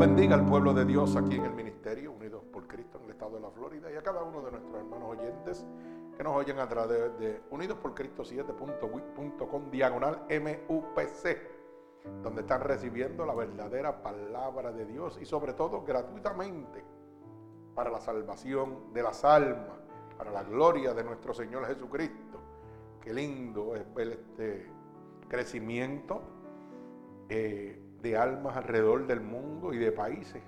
bendiga al pueblo de Dios aquí en el ministerio, unidos por Cristo en el estado de la Florida, y a cada uno de nuestros hermanos oyentes que nos oyen a través de unidos por Cristo 7.wit.com diagonal MUPC, donde están recibiendo la verdadera palabra de Dios y sobre todo gratuitamente para la salvación de las almas, para la gloria de nuestro Señor Jesucristo. Qué lindo es ver este crecimiento. Eh, de almas alrededor del mundo y de países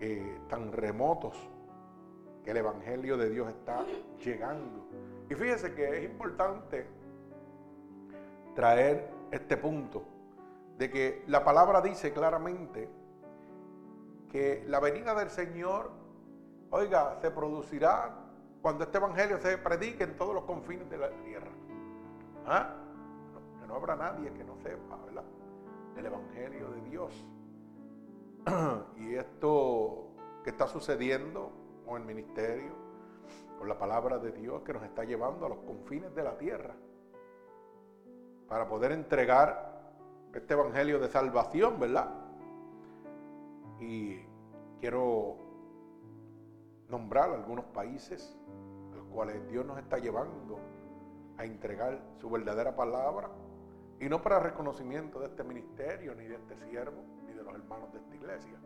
eh, tan remotos que el Evangelio de Dios está llegando. Y fíjese que es importante traer este punto de que la palabra dice claramente que la venida del Señor, oiga, se producirá cuando este Evangelio se predique en todos los confines de la tierra. ¿Ah? que no habrá nadie que no sepa, ¿verdad? Del Evangelio de Dios. y esto que está sucediendo con el ministerio, con la palabra de Dios que nos está llevando a los confines de la tierra, para poder entregar este Evangelio de salvación, ¿verdad? Y quiero nombrar algunos países a los cuales Dios nos está llevando a entregar su verdadera palabra y no para reconocimiento de este ministerio, ni de este siervo, ni de los hermanos de esta iglesia,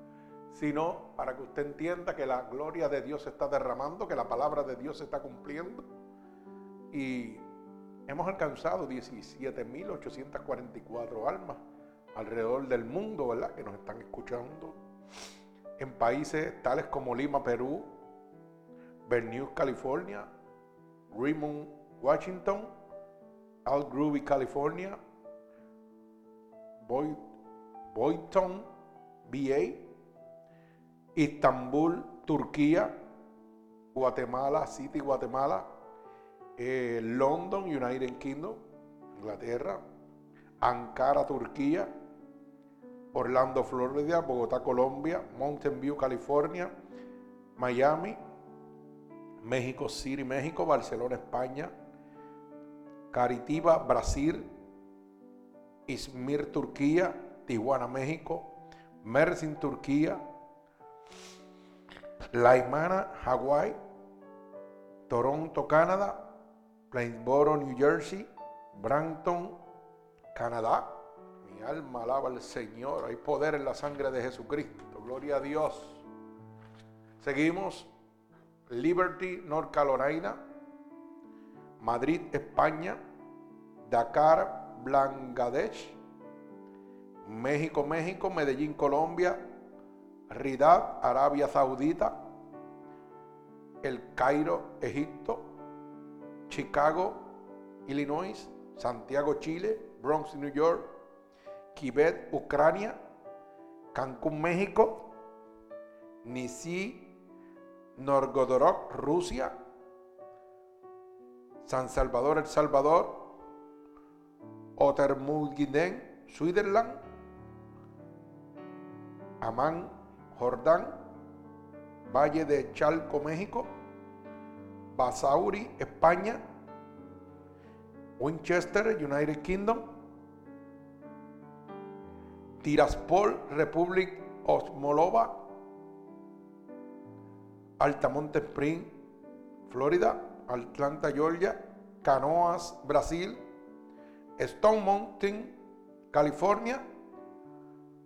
sino para que usted entienda que la gloria de Dios se está derramando, que la palabra de Dios se está cumpliendo. Y hemos alcanzado 17.844 almas alrededor del mundo, ¿verdad? Que nos están escuchando. En países tales como Lima, Perú, Bernice, California, Richmond, Washington, Al Groovy, Boyton, BA, Istambul, Turquía, Guatemala City, Guatemala, eh, London, United Kingdom, Inglaterra, Ankara, Turquía, Orlando, Florida, Bogotá, Colombia, Mountain View, California, Miami, México City, México, Barcelona, España, Caritiba, Brasil, Izmir, Turquía, Tijuana, México, Mersin, Turquía, Laimana, Hawái, Toronto, Canadá, Plainsboro, New Jersey, Brampton, Canadá. Mi alma alaba al Señor. Hay poder en la sangre de Jesucristo. Gloria a Dios. Seguimos. Liberty, North Carolina. Madrid, España. Dakar, Bangladesh, México, México, Medellín, Colombia, Riyadh, Arabia Saudita, El Cairo, Egipto, Chicago, Illinois, Santiago, Chile, Bronx, New York, Quebec, Ucrania, Cancún, México, Nisi, Norgodorok, Rusia, San Salvador, El Salvador, Otermulgiden, Switzerland, Amán, Jordán, Valle de Chalco, México, Basauri, España, Winchester, United Kingdom, Tiraspol, Republic of Moldova, Altamonte Spring, Florida, Atlanta, Georgia, Canoas, Brasil, Stone Mountain, California,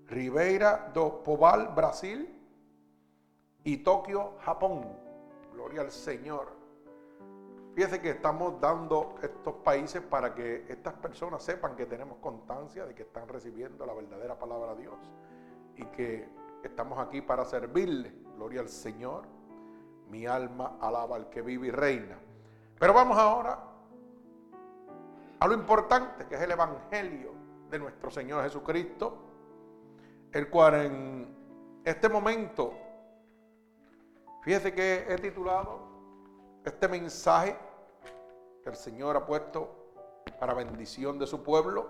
Ribeira do Poval, Brasil y Tokio, Japón. Gloria al Señor. Fíjese que estamos dando estos países para que estas personas sepan que tenemos constancia de que están recibiendo la verdadera palabra de Dios y que estamos aquí para servirle. Gloria al Señor. Mi alma alaba al que vive y reina. Pero vamos ahora a lo importante que es el Evangelio de nuestro Señor Jesucristo, el cual en este momento, fíjese que he titulado este mensaje que el Señor ha puesto para bendición de su pueblo.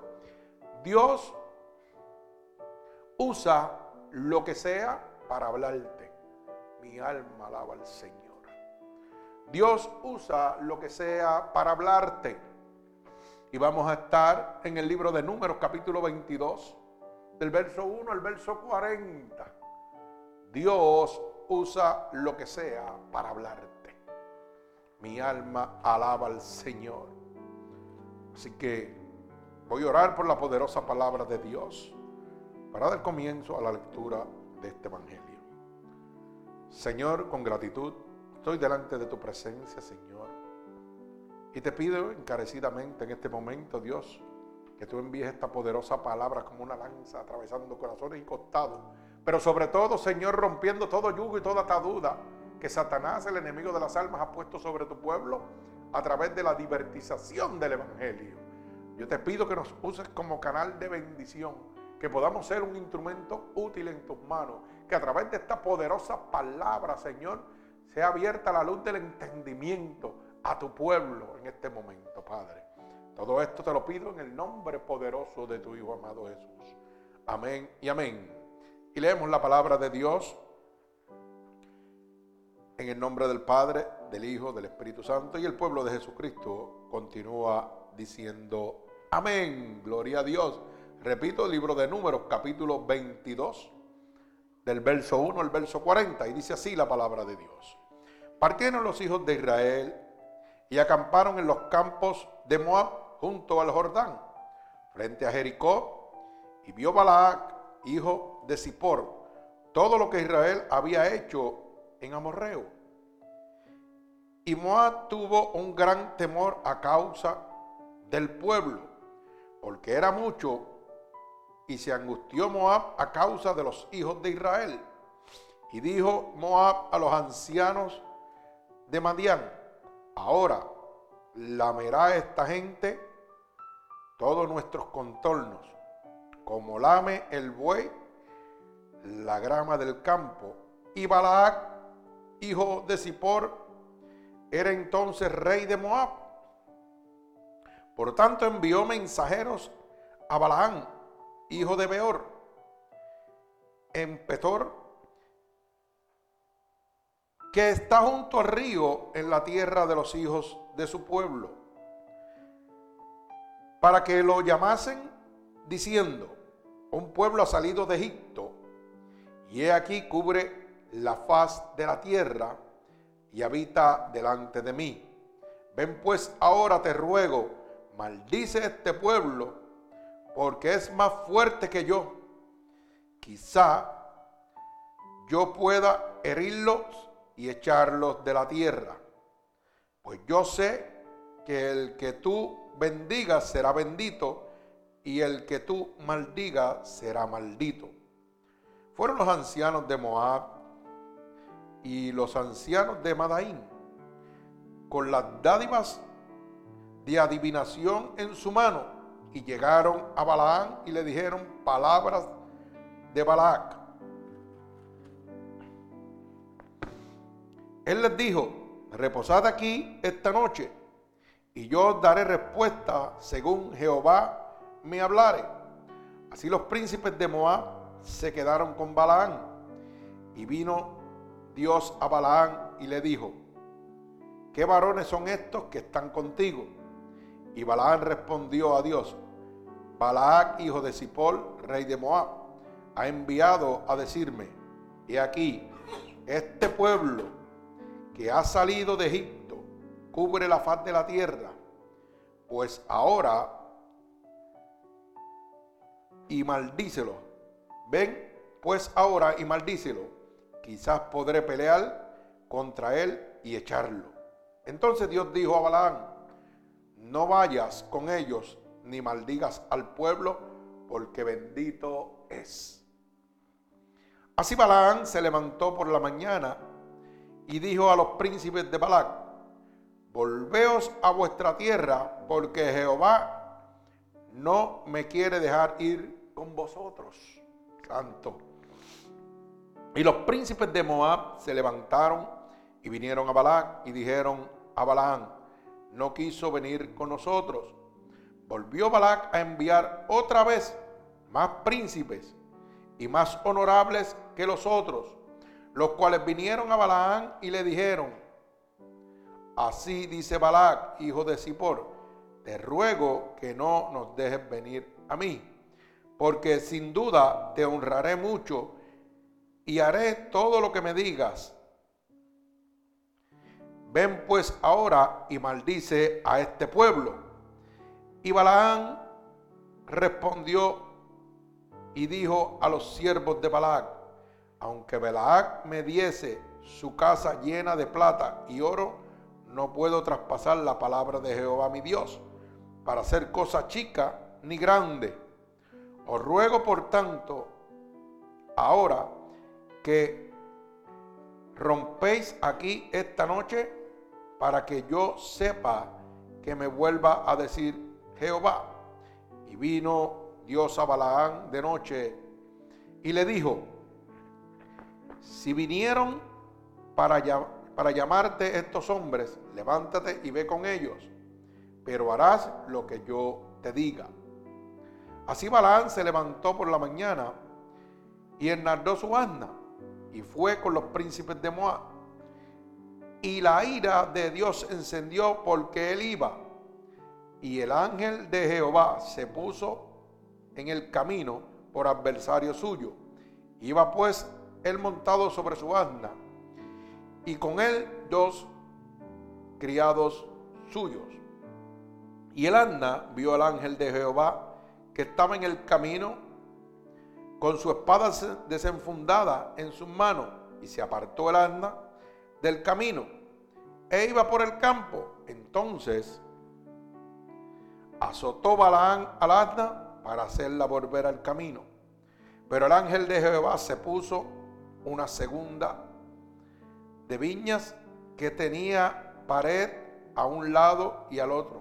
Dios usa lo que sea para hablarte. Mi alma alaba al Señor. Dios usa lo que sea para hablarte. Y vamos a estar en el libro de Números capítulo 22, del verso 1 al verso 40. Dios usa lo que sea para hablarte. Mi alma alaba al Señor. Así que voy a orar por la poderosa palabra de Dios para dar comienzo a la lectura de este Evangelio. Señor, con gratitud, estoy delante de tu presencia, Señor. Y te pido encarecidamente en este momento, Dios, que tú envíes esta poderosa palabra como una lanza atravesando corazones y costados. Pero sobre todo, Señor, rompiendo todo yugo y toda atadura que Satanás, el enemigo de las almas, ha puesto sobre tu pueblo a través de la divertización del Evangelio. Yo te pido que nos uses como canal de bendición, que podamos ser un instrumento útil en tus manos, que a través de esta poderosa palabra, Señor, sea abierta la luz del entendimiento a tu pueblo en este momento, Padre. Todo esto te lo pido en el nombre poderoso de tu Hijo amado Jesús. Amén y amén. Y leemos la palabra de Dios en el nombre del Padre, del Hijo, del Espíritu Santo y el pueblo de Jesucristo continúa diciendo amén, gloria a Dios. Repito, el libro de Números, capítulo 22, del verso 1 al verso 40, y dice así la palabra de Dios. Partieron los hijos de Israel y acamparon en los campos de Moab junto al Jordán, frente a Jericó, y vio Balac, hijo de Zippor, todo lo que Israel había hecho en Amorreo. Y Moab tuvo un gran temor a causa del pueblo, porque era mucho, y se angustió Moab a causa de los hijos de Israel. Y dijo Moab a los ancianos de Madián, ahora lamerá esta gente todos nuestros contornos, como lame el buey la grama del campo. Y Balac, hijo de Zippor, era entonces rey de Moab. Por tanto envió mensajeros a Balaán, hijo de Beor, en Petor, que está junto al río en la tierra de los hijos de su pueblo, para que lo llamasen diciendo, un pueblo ha salido de Egipto, y he aquí cubre la faz de la tierra y habita delante de mí. Ven pues ahora te ruego, maldice este pueblo, porque es más fuerte que yo. Quizá yo pueda herirlos y echarlos de la tierra. Pues yo sé que el que tú bendigas será bendito y el que tú maldigas será maldito. Fueron los ancianos de Moab y los ancianos de Madaín con las dádivas de adivinación en su mano y llegaron a Balaán y le dijeron palabras de Balac. Él les dijo, reposad aquí esta noche y yo os daré respuesta según Jehová me hablare. Así los príncipes de Moab se quedaron con Balaán y vino Dios a Balaán y le dijo, ¿qué varones son estos que están contigo? Y Balaán respondió a Dios, Balaak, hijo de Zippor, rey de Moab, ha enviado a decirme, he aquí, este pueblo que ha salido de Egipto cubre la faz de la tierra, pues ahora y maldícelo. Ven pues ahora y maldícelo. Quizás podré pelear contra él y echarlo. Entonces Dios dijo a Balaán, no vayas con ellos ni maldigas al pueblo, porque bendito es. Así Balaán se levantó por la mañana y dijo a los príncipes de Balac, volveos a vuestra tierra, porque Jehová no me quiere dejar ir con vosotros. Santo. Y los príncipes de Moab se levantaron y vinieron a Balac y dijeron a Balaán, no quiso venir con nosotros. Volvió Balac a enviar otra vez más príncipes y más honorables que los otros, los cuales vinieron a Balaán y le dijeron, así dice Balac, hijo de Zippor, te ruego que no nos dejes venir a mí, porque sin duda te honraré mucho y haré todo lo que me digas. Ven pues ahora y maldice a este pueblo. Y Balaán respondió y dijo a los siervos de Balac, aunque Balac me diese su casa llena de plata y oro, no puedo traspasar la palabra de Jehová mi Dios para hacer cosa chica ni grande. Os ruego por tanto ahora que rompéis aquí esta noche para que yo sepa que me vuelva a decir Jehová. Y vino Dios a Balaán de noche y le dijo, si vinieron para, para llamarte estos hombres, levántate y ve con ellos, pero harás lo que yo te diga. Así Balaán se levantó por la mañana y enardó su asna y fue con los príncipes de Moab. Y la ira de Dios encendió porque él iba. Y el ángel de Jehová se puso en el camino por adversario suyo. Iba pues él montado sobre su asna y con él dos criados suyos. Y el asna vio al ángel de Jehová que estaba en el camino con su espada desenfundada en sus manos y se apartó el asna del camino e iba por el campo. Entonces azotó Balaán al asna para hacerla volver al camino. Pero el ángel de Jehová se puso una segunda de viñas que tenía pared a un lado y al otro.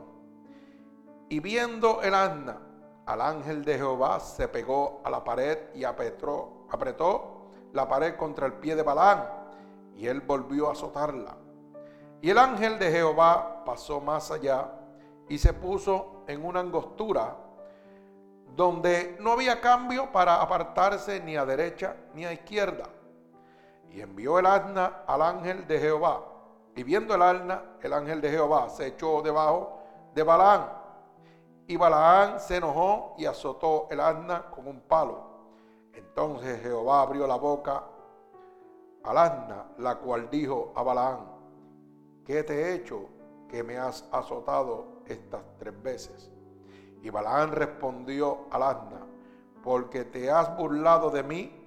Y viendo el asna al ángel de Jehová, se pegó a la pared y apretó, apretó la pared contra el pie de Balaán, y él volvió a azotarla. Y el ángel de Jehová pasó más allá y se puso en una angostura donde no había cambio para apartarse ni a derecha ni a izquierda. Y envió el asna al ángel de Jehová. Y viendo el asna, el ángel de Jehová se echó debajo de Balaán. Y Balaán se enojó y azotó el asna con un palo. Entonces Jehová abrió la boca al asna, la cual dijo a Balaán, ¿qué te he hecho que me has azotado estas tres veces? Y Balaán respondió al asna, porque te has burlado de mí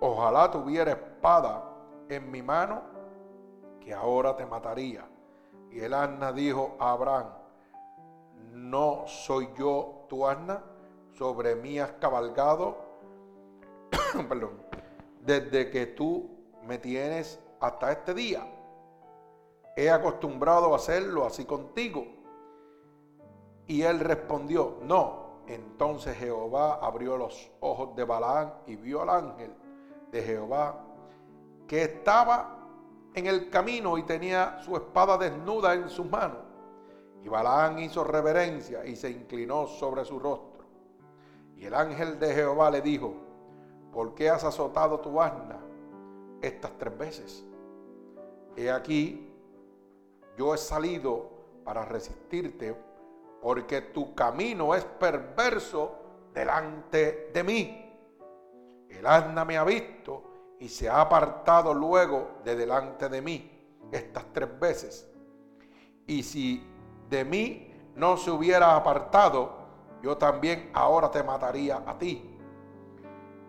ojalá tuviera espada en mi mano, que ahora te mataría. Y el asna dijo a Abraham, no soy yo tu asna, sobre mí has cabalgado, perdón, desde que tú me tienes hasta este día. He acostumbrado a hacerlo así contigo. Y él respondió, no. Entonces Jehová abrió los ojos de Balaán y vio al ángel de Jehová, que estaba en el camino y tenía su espada desnuda en sus manos. Y Balaán hizo reverencia y se inclinó sobre su rostro. Y el ángel de Jehová le dijo, ¿por qué has azotado tu asna estas tres veces? He aquí, yo he salido para resistirte, porque tu camino es perverso delante de mí. El asna me ha visto y se ha apartado luego de delante de mí estas tres veces. Y si de mí no se hubiera apartado, yo también ahora te mataría a ti.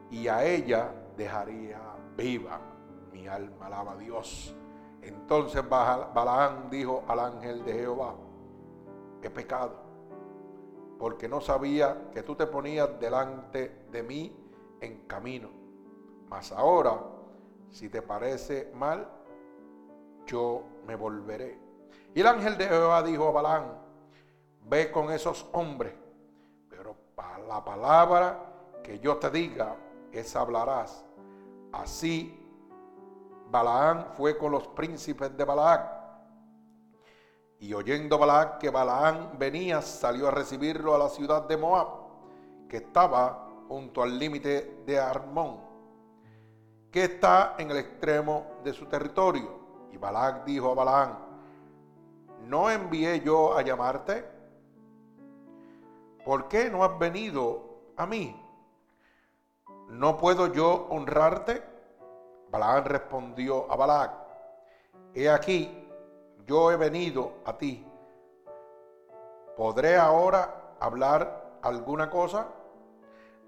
Y a ella dejaría viva. Mi alma alaba a Dios. Entonces Balaán dijo al ángel de Jehová, he pecado, porque no sabía que tú te ponías delante de mí en camino. Mas ahora, si te parece mal, yo me volveré. Y el ángel de Jehová dijo a Balán, ve con esos hombres, pero para la palabra que yo te diga, esa hablarás. Así Balaán fue con los príncipes de Balac. Y oyendo Balac que Balaán venía, salió a recibirlo a la ciudad de Moab, que estaba junto al límite de Armón, que está en el extremo de su territorio. Y Balac dijo a Balaam, ¿no envié yo a llamarte? ¿Por qué no has venido a mí? ¿No puedo yo honrarte Balaam respondió a Balac, he aquí, yo he venido a ti. ¿Podré ahora hablar alguna cosa?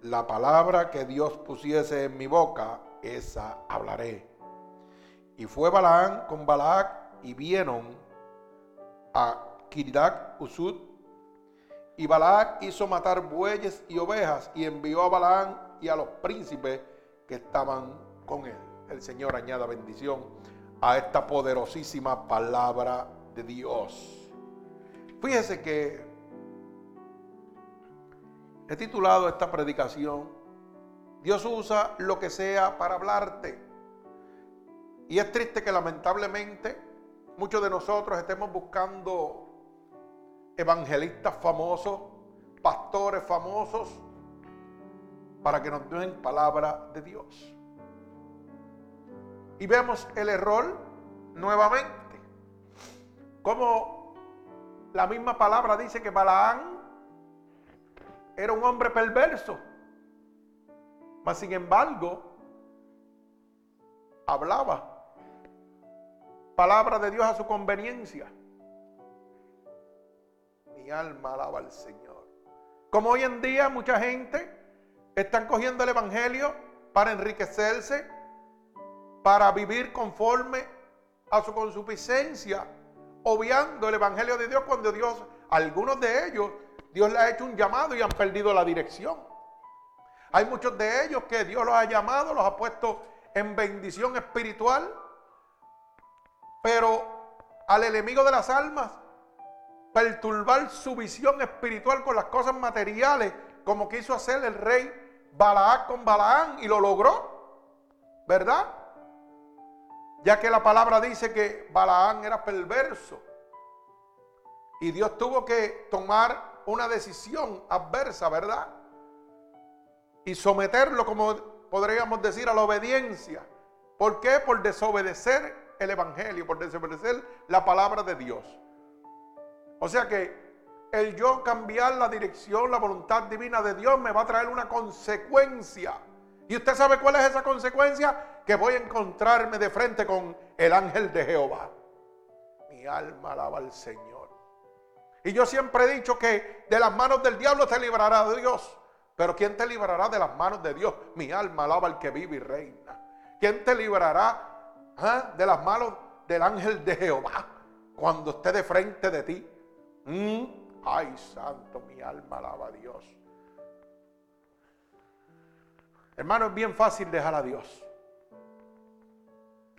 La palabra que Dios pusiese en mi boca, esa hablaré. Y fue Balaam con Balac y vieron a Kiridak Usud. Y Balac hizo matar bueyes y ovejas y envió a Balaam y a los príncipes que estaban con él. El Señor añada bendición a esta poderosísima palabra de Dios. Fíjese que he titulado esta predicación, Dios usa lo que sea para hablarte. Y es triste que lamentablemente muchos de nosotros estemos buscando evangelistas famosos, pastores famosos, para que nos den palabra de Dios. Y vemos el error nuevamente. Como la misma palabra dice que Balaán era un hombre perverso. Mas sin embargo, hablaba palabra de Dios a su conveniencia. Mi alma alaba al Señor. Como hoy en día mucha gente están cogiendo el Evangelio para enriquecerse, para vivir conforme a su consuficiencia, obviando el Evangelio de Dios cuando Dios, algunos de ellos, Dios les ha hecho un llamado y han perdido la dirección. Hay muchos de ellos que Dios los ha llamado, los ha puesto en bendición espiritual, pero al enemigo de las almas, perturbar su visión espiritual con las cosas materiales, como quiso hacer el rey Balaam con Balaán y lo logró, ¿verdad? Ya que la palabra dice que Balaán era perverso y Dios tuvo que tomar una decisión adversa, ¿verdad? Y someterlo, como podríamos decir, a la obediencia. ¿Por qué? Por desobedecer el Evangelio, por desobedecer la palabra de Dios. O sea que el yo cambiar la dirección, la voluntad divina de Dios me va a traer una consecuencia. ¿Y usted sabe cuál es esa consecuencia? Que voy a encontrarme de frente con el ángel de Jehová. Mi alma alaba al Señor. Y yo siempre he dicho que de las manos del diablo te librará Dios. Pero ¿quién te librará de las manos de Dios? Mi alma alaba al que vive y reina. ¿Quién te librará ¿Ah? de las manos del ángel de Jehová cuando esté de frente de ti. ¿Mm? Ay, santo, mi alma alaba a Dios. Hermano, es bien fácil dejar a Dios.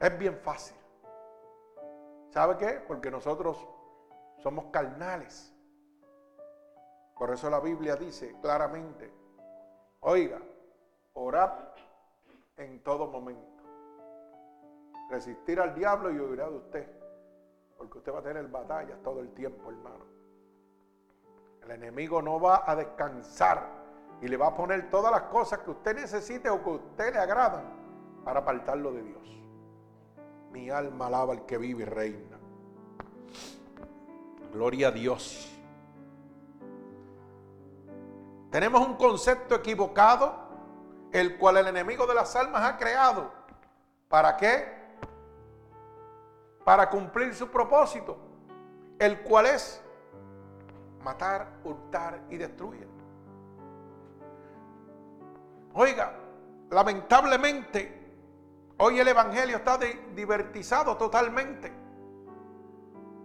Es bien fácil. ¿Sabe qué? Porque nosotros somos carnales. Por eso la Biblia dice claramente, oiga, orad en todo momento resistir al diablo y huirá de usted. Porque usted va a tener batallas todo el tiempo, hermano. El enemigo no va a descansar y le va a poner todas las cosas que usted necesite o que a usted le agradan para apartarlo de Dios. Mi alma alaba al que vive y reina. Gloria a Dios. Tenemos un concepto equivocado, el cual el enemigo de las almas ha creado. ¿Para qué? para cumplir su propósito, el cual es matar, hurtar y destruir. Oiga, lamentablemente, hoy el Evangelio está divertizado totalmente.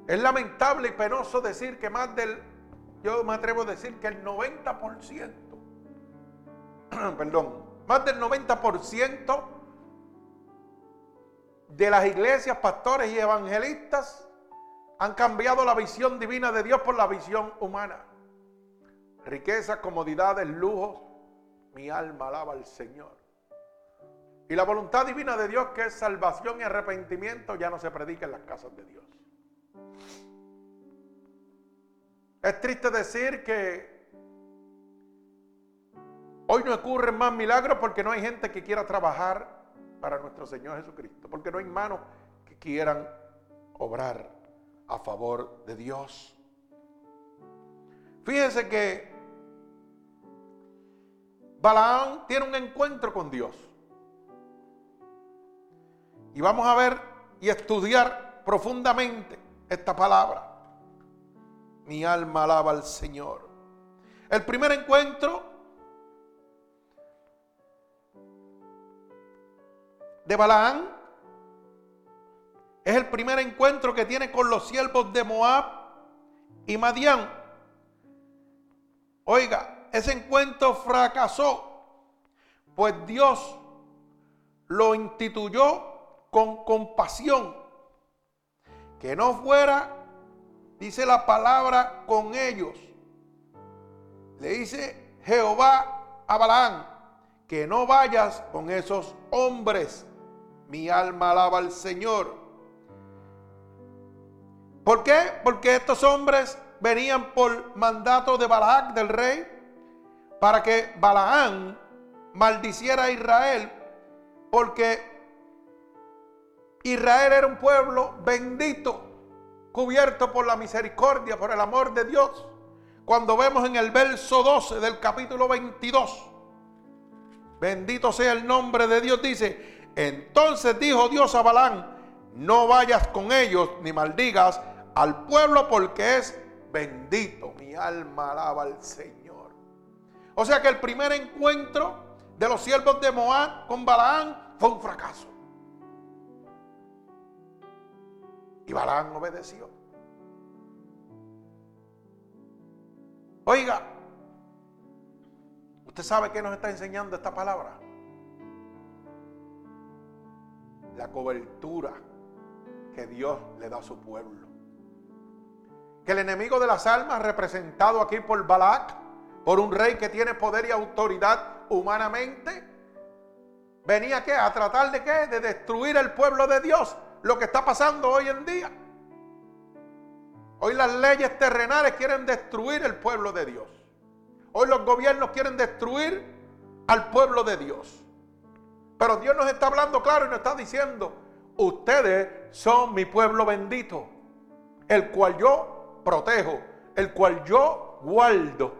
Es lamentable y penoso decir que más del, yo me atrevo a decir que el 90%, perdón, más del 90% de las iglesias, pastores y evangelistas han cambiado la visión divina de Dios por la visión humana. Riquezas, comodidades, lujos. Mi alma alaba al Señor. Y la voluntad divina de Dios, que es salvación y arrepentimiento, ya no se predica en las casas de Dios. Es triste decir que hoy no ocurren más milagros porque no hay gente que quiera trabajar para nuestro Señor Jesucristo, porque no hay manos que quieran obrar a favor de Dios. Fíjense que Balaam tiene un encuentro con Dios. Y vamos a ver y estudiar profundamente esta palabra. Mi alma alaba al Señor. El primer encuentro de Balaán es el primer encuentro que tiene con los siervos de Moab y Madián. Oiga, ese encuentro fracasó, pues Dios lo instituyó con compasión. Que no fuera, dice la palabra, con ellos. Le dice Jehová a Balaán, que no vayas con esos hombres. Mi alma alaba al Señor. ¿Por qué? Porque estos hombres venían por mandato de Balac, del rey, para que Balaán maldiciera a Israel, porque Israel era un pueblo bendito, cubierto por la misericordia, por el amor de Dios. Cuando vemos en el verso 12 del capítulo 22, bendito sea el nombre de Dios, dice, entonces dijo Dios a Balán, no vayas con ellos ni maldigas al pueblo porque es bendito. Mi alma alaba al Señor. O sea que el primer encuentro de los siervos de Moab con Balaán fue un fracaso. Y Balaán obedeció. Oiga, ¿usted sabe qué nos está enseñando esta palabra? La cobertura que Dios le da a su pueblo que el enemigo de las almas, representado aquí por Balac, por un rey que tiene poder y autoridad humanamente, venía ¿qué? a tratar de qué? De destruir el pueblo de Dios, lo que está pasando hoy en día. Hoy las leyes terrenales quieren destruir el pueblo de Dios. Hoy los gobiernos quieren destruir al pueblo de Dios. Pero Dios nos está hablando claro y nos está diciendo, ustedes son mi pueblo bendito, el cual yo protejo, el cual yo guardo,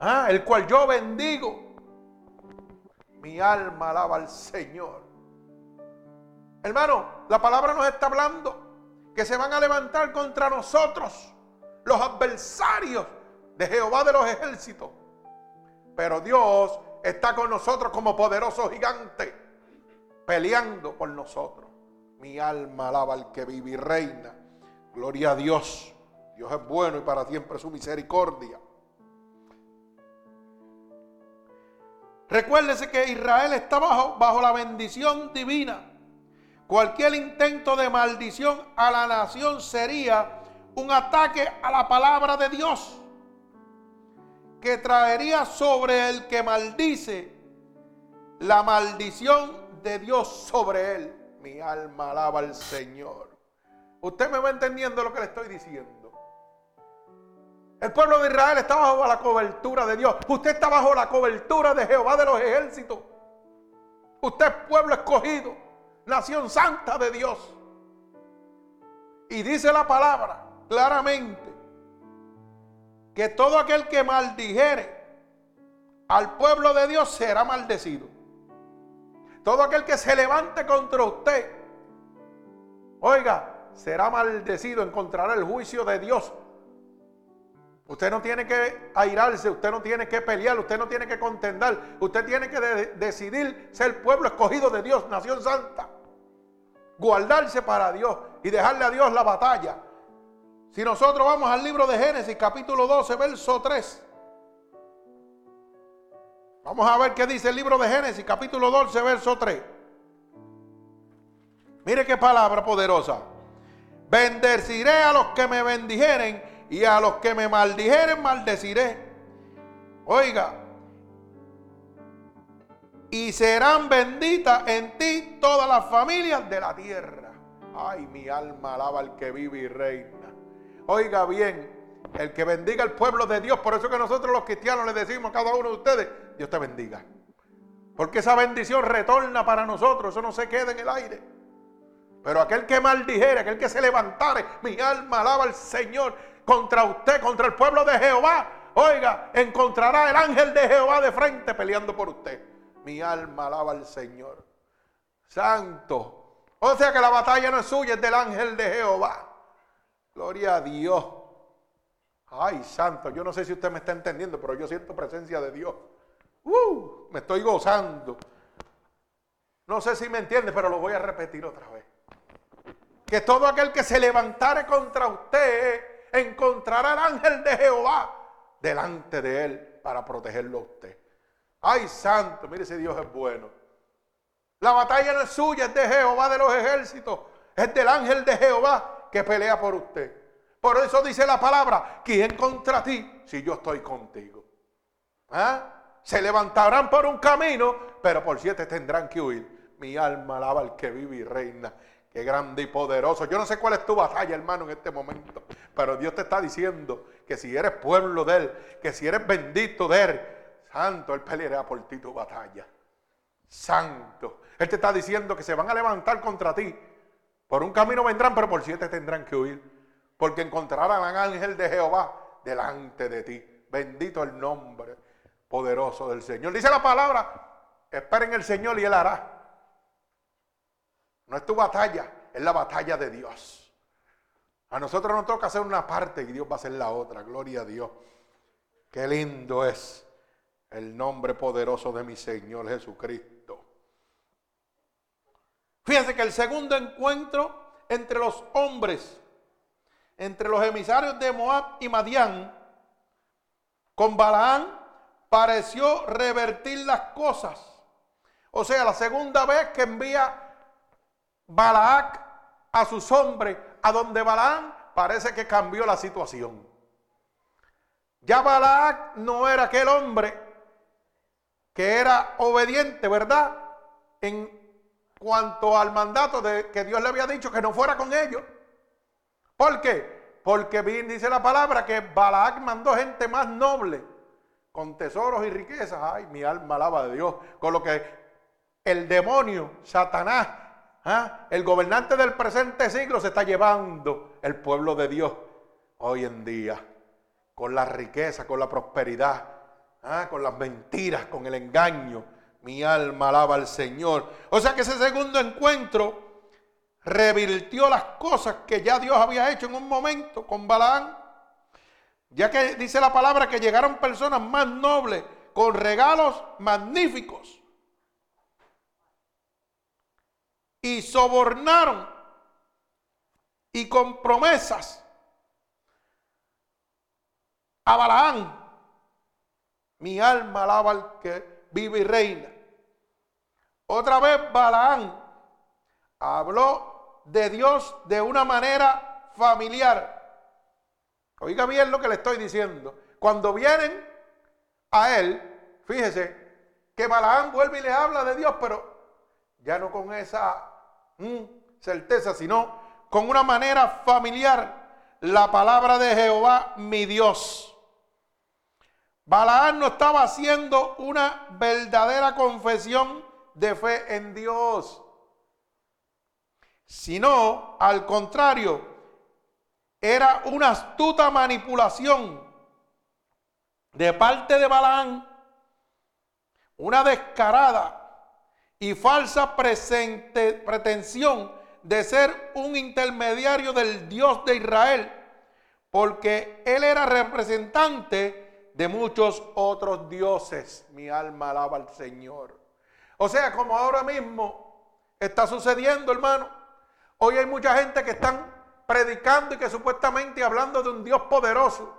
¿ah? el cual yo bendigo. Mi alma alaba al Señor. Hermano, la palabra nos está hablando que se van a levantar contra nosotros los adversarios de Jehová de los ejércitos. Pero Dios está con nosotros como poderoso gigante, peleando por nosotros. Mi alma alaba al que vive y reina. Gloria a Dios. Dios es bueno y para siempre su misericordia. Recuérdese que Israel está bajo, bajo la bendición divina. Cualquier intento de maldición a la nación sería un ataque a la palabra de Dios que traería sobre el que maldice la maldición de Dios sobre él. Mi alma alaba al Señor. Usted me va entendiendo lo que le estoy diciendo. El pueblo de Israel está bajo la cobertura de Dios. Usted está bajo la cobertura de Jehová de los ejércitos. Usted es pueblo escogido, nación santa de Dios. Y dice la palabra claramente que todo aquel que maldijere al pueblo de Dios será maldecido. Todo aquel que se levante contra usted, oiga, será maldecido, encontrará el juicio de Dios Usted no tiene que airarse, usted no tiene que pelear, usted no tiene que contender, usted tiene que decidir ser pueblo escogido de Dios, nación santa. Guardarse para Dios y dejarle a Dios la batalla. Si nosotros vamos al libro de Génesis, capítulo 12, verso 3. Vamos a ver qué dice el libro de Génesis, capítulo 12, verso 3. Mire qué palabra poderosa. Bendeciré a los que me bendijeren y a los que me maldijeren maldeciré. Oiga, y serán benditas en ti todas las familias de la tierra. Ay, mi alma alaba al que vive y reina. Oiga bien, el que bendiga el pueblo de Dios, por eso que nosotros los cristianos le decimos a cada uno de ustedes, Dios te bendiga. Porque esa bendición retorna para nosotros, eso no se queda en el aire. Pero aquel que maldijere, aquel que se levantare, mi alma alaba al Señor contra usted, contra el pueblo de Jehová, oiga, encontrará el ángel de Jehová de frente peleando por usted. Mi alma alaba al Señor. Santo. O sea que la batalla no es suya, es del ángel de Jehová. Gloria a Dios. Ay, santo, yo no sé si usted me está entendiendo, pero yo siento presencia de Dios. Uh, me estoy gozando. No sé si me entiende, pero lo voy a repetir otra vez. Que todo aquel que se levantare contra usted encontrará al ángel de Jehová delante de él para protegerlo a usted. Ay, santo, mire si Dios es bueno. La batalla no es suya, es de Jehová de los ejércitos. Es del ángel de Jehová que pelea por usted. Por eso dice la palabra, ¿quién contra ti si yo estoy contigo? ¿Ah? Se levantarán por un camino, pero por siete tendrán que huir. Mi alma alaba al que vive y reina. Qué grande y poderoso. Yo no sé cuál es tu batalla, hermano, en este momento. Pero Dios te está diciendo que si eres pueblo de Él, que si eres bendito de Él, santo, Él peleará por ti tu batalla. Santo. Él te está diciendo que se van a levantar contra ti. Por un camino vendrán, pero por siete tendrán que huir. Porque encontrarán al ángel de Jehová delante de ti. Bendito el nombre poderoso del Señor. Dice la palabra, esperen el Señor y Él hará. No es tu batalla, es la batalla de Dios. A nosotros nos toca hacer una parte y Dios va a hacer la otra. Gloria a Dios. Qué lindo es el nombre poderoso de mi Señor Jesucristo. Fíjense que el segundo encuentro entre los hombres, entre los emisarios de Moab y Madián, con Balaán, pareció revertir las cosas. O sea, la segunda vez que envía Balaak a sus hombres, a donde Balaam parece que cambió la situación. Ya Balaak no era aquel hombre que era obediente, ¿verdad? En cuanto al mandato de que Dios le había dicho que no fuera con ellos. ¿Por qué? Porque bien dice la palabra que Balaak mandó gente más noble, con tesoros y riquezas. Ay, mi alma alaba de Dios. Con lo que el demonio, Satanás, ¿Ah? El gobernante del presente siglo se está llevando el pueblo de Dios hoy en día. Con la riqueza, con la prosperidad, ¿ah? con las mentiras, con el engaño. Mi alma alaba al Señor. O sea que ese segundo encuentro revirtió las cosas que ya Dios había hecho en un momento con Balaán. Ya que dice la palabra que llegaron personas más nobles con regalos magníficos y sobornaron y con promesas a Balaán. Mi alma alaba al que vive y reina. Otra vez Balaán habló de Dios de una manera familiar. Oiga bien lo que le estoy diciendo. Cuando vienen a él, fíjese que Balaán vuelve y le habla de Dios, pero ya no con esa Mm, certeza, sino con una manera familiar. La palabra de Jehová, mi Dios. Balaán no estaba haciendo una verdadera confesión de fe en Dios, sino al contrario, era una astuta manipulación de parte de Balaán, una descarada y falsa pretensión de ser un intermediario del Dios de Israel, porque él era representante de muchos otros dioses. Mi alma alaba al Señor. O sea, como ahora mismo está sucediendo, hermano. Hoy hay mucha gente que están predicando y que supuestamente hablando de un Dios poderoso.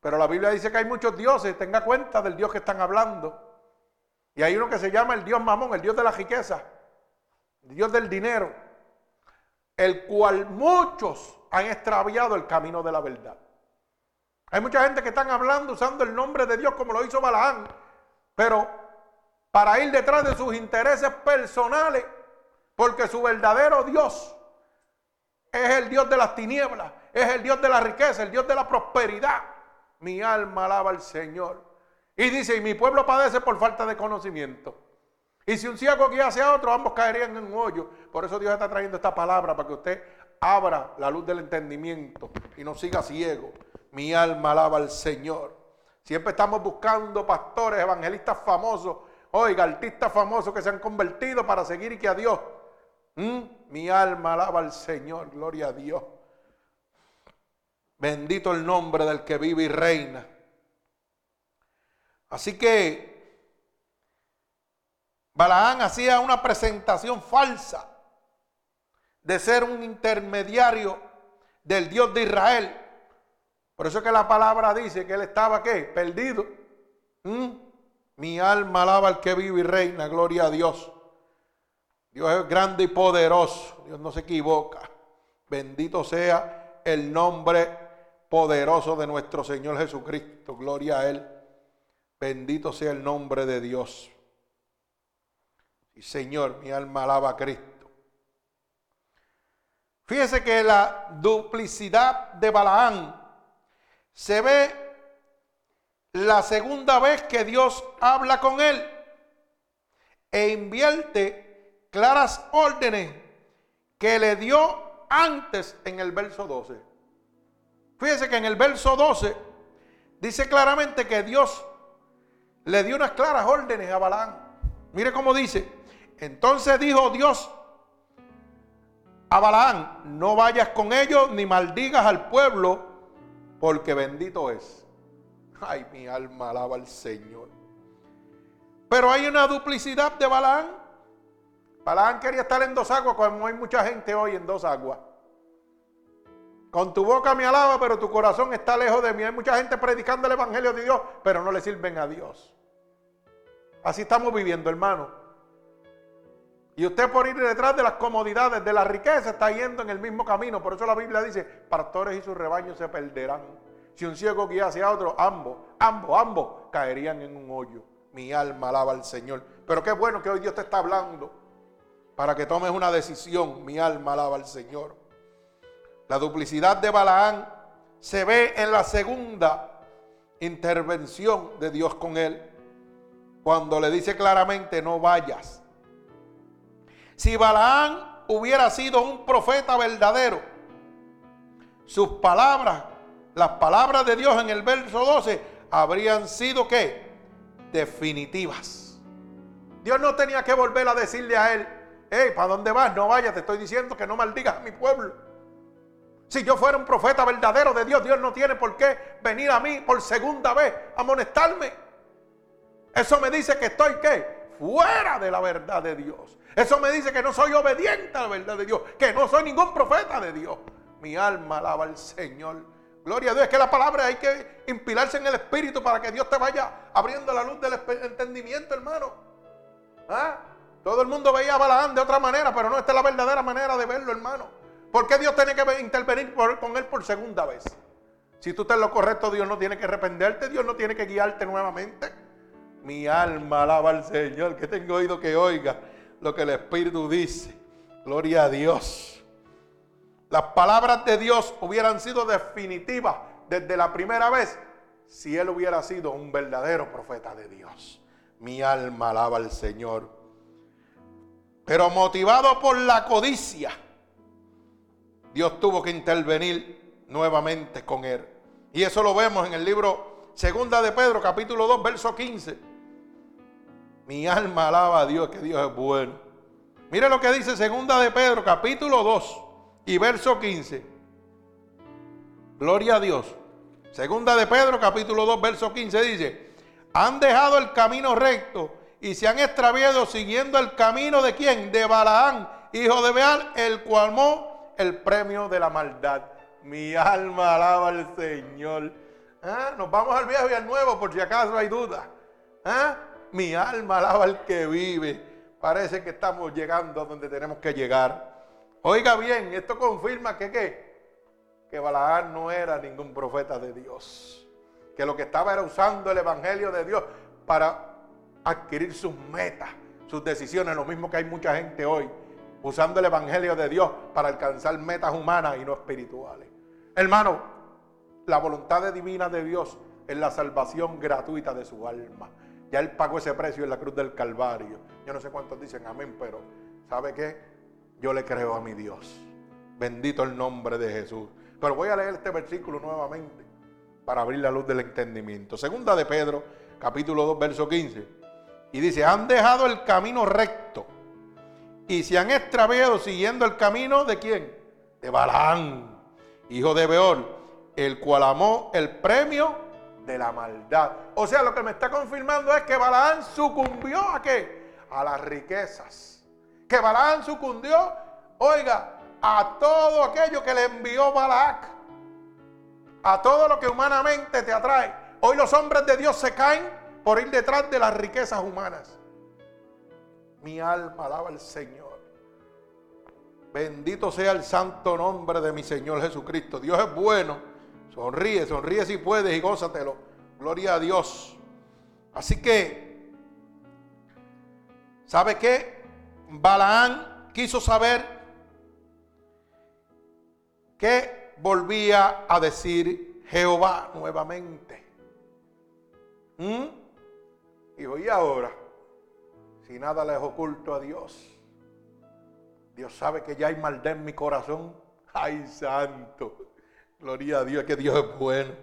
Pero la Biblia dice que hay muchos dioses. Tenga cuenta del Dios que están hablando. Y hay uno que se llama el Dios Mamón, el Dios de la riqueza, el Dios del dinero, el cual muchos han extraviado el camino de la verdad. Hay mucha gente que están hablando usando el nombre de Dios como lo hizo Balaán, pero para ir detrás de sus intereses personales, porque su verdadero Dios es el Dios de las tinieblas, es el Dios de la riqueza, el Dios de la prosperidad. Mi alma alaba al Señor. Y dice, y mi pueblo padece por falta de conocimiento. Y si un ciego guía hacia otro, ambos caerían en un hoyo. Por eso Dios está trayendo esta palabra para que usted abra la luz del entendimiento y no siga ciego. Mi alma alaba al Señor. Siempre estamos buscando pastores, evangelistas famosos, oiga, artistas famosos que se han convertido para seguir y que a Dios ¿Mm? Mi alma alaba al Señor, gloria a Dios. Bendito el nombre del que vive y reina. Así que Balaán hacía una presentación falsa de ser un intermediario del Dios de Israel. Por eso que la palabra dice que él estaba qué? Perdido. ¿Mm? Mi alma alaba al que vive y reina, gloria a Dios. Dios es grande y poderoso, Dios no se equivoca. Bendito sea el nombre poderoso de nuestro Señor Jesucristo, gloria a Él. Bendito sea el nombre de Dios. Y Señor, mi alma alaba a Cristo. Fíjese que la duplicidad de Balaán se ve la segunda vez que Dios habla con él e invierte claras órdenes que le dio antes en el verso 12. Fíjese que en el verso 12 dice claramente que Dios le dio unas claras órdenes a Balaán. Mire cómo dice. Entonces dijo Dios a Balaán, no vayas con ellos ni maldigas al pueblo, porque bendito es. Ay, mi alma alaba al Señor. Pero hay una duplicidad de Balaán. Balaán quería estar en dos aguas, como hay mucha gente hoy en dos aguas. Con tu boca me alaba, pero tu corazón está lejos de mí. Hay mucha gente predicando el Evangelio de Dios, pero no le sirven a Dios. Así estamos viviendo, hermano. Y usted por ir detrás de las comodidades, de la riqueza, está yendo en el mismo camino. Por eso la Biblia dice, pastores y sus rebaños se perderán. Si un ciego guía hacia otro, ambos, ambos, ambos caerían en un hoyo. Mi alma alaba al Señor. Pero qué bueno que hoy Dios te está hablando para que tomes una decisión. Mi alma alaba al Señor. La duplicidad de Balaán se ve en la segunda intervención de Dios con él. Cuando le dice claramente, no vayas si Balaán hubiera sido un profeta verdadero, sus palabras, las palabras de Dios en el verso 12, habrían sido qué? Definitivas. Dios no tenía que volver a decirle a él, hey, ¿para dónde vas? No vayas, te estoy diciendo que no maldigas a mi pueblo. Si yo fuera un profeta verdadero de Dios, Dios no tiene por qué venir a mí por segunda vez a amonestarme. Eso me dice que estoy qué? Fuera de la verdad de Dios. Eso me dice que no soy obediente a la verdad de Dios, que no soy ningún profeta de Dios. Mi alma alaba al Señor. Gloria a Dios, es que la palabra hay que inspirarse en el Espíritu para que Dios te vaya abriendo la luz del entendimiento, hermano. ¿Ah? Todo el mundo veía a Balaán de otra manera, pero no, esta es la verdadera manera de verlo, hermano. ¿Por qué Dios tiene que intervenir con él por segunda vez? Si tú estás en lo correcto, Dios no tiene que arrependerte, Dios no tiene que guiarte nuevamente. Mi alma alaba al Señor, que tengo oído que oiga lo que el Espíritu dice. Gloria a Dios. Las palabras de Dios hubieran sido definitivas desde la primera vez si él hubiera sido un verdadero profeta de Dios. Mi alma alaba al Señor. Pero motivado por la codicia, Dios tuvo que intervenir nuevamente con él. Y eso lo vemos en el libro Segunda de Pedro, capítulo 2, verso 15 mi alma alaba a Dios, que Dios es bueno. Mire lo que dice segunda de Pedro, capítulo 2 y verso 15. Gloria a Dios. Segunda de Pedro, capítulo 2, verso 15 dice, han dejado el camino recto y se han extraviado siguiendo el camino de quién? De Balaán, hijo de Beal, el cual amó el premio de la maldad. Mi alma alaba al Señor. ¿Ah? Nos vamos al viejo y al nuevo por si acaso hay duda. ¿Ah? Mi alma alaba al que vive. Parece que estamos llegando a donde tenemos que llegar. Oiga bien, esto confirma que ¿qué? Que Balaán no era ningún profeta de Dios. Que lo que estaba era usando el Evangelio de Dios para adquirir sus metas, sus decisiones. Lo mismo que hay mucha gente hoy usando el Evangelio de Dios para alcanzar metas humanas y no espirituales. Hermano, la voluntad divina de Dios es la salvación gratuita de su alma. Ya Él pagó ese precio en la cruz del Calvario. Yo no sé cuántos dicen amén, pero ¿sabe qué? Yo le creo a mi Dios. Bendito el nombre de Jesús. Pero voy a leer este versículo nuevamente para abrir la luz del entendimiento. Segunda de Pedro, capítulo 2, verso 15. Y dice, han dejado el camino recto y se han extraviado siguiendo el camino de quién? De Balaán, hijo de Beor, el cual amó el premio de la maldad. O sea, lo que me está confirmando es que Balaán sucumbió a qué? A las riquezas. Que Balaán sucumbió, oiga, a todo aquello que le envió Balac. A todo lo que humanamente te atrae. Hoy los hombres de Dios se caen por ir detrás de las riquezas humanas. Mi alma alaba al Señor. Bendito sea el santo nombre de mi Señor Jesucristo. Dios es bueno. Sonríe, sonríe si puedes y gózatelo. Gloria a Dios. Así que, ¿sabe qué? Balaán quiso saber qué volvía a decir Jehová nuevamente. ¿Mm? Y hoy ahora, si nada les oculto a Dios, Dios sabe que ya hay maldad en mi corazón. Ay, santo. Gloria a Dios, que Dios es bueno.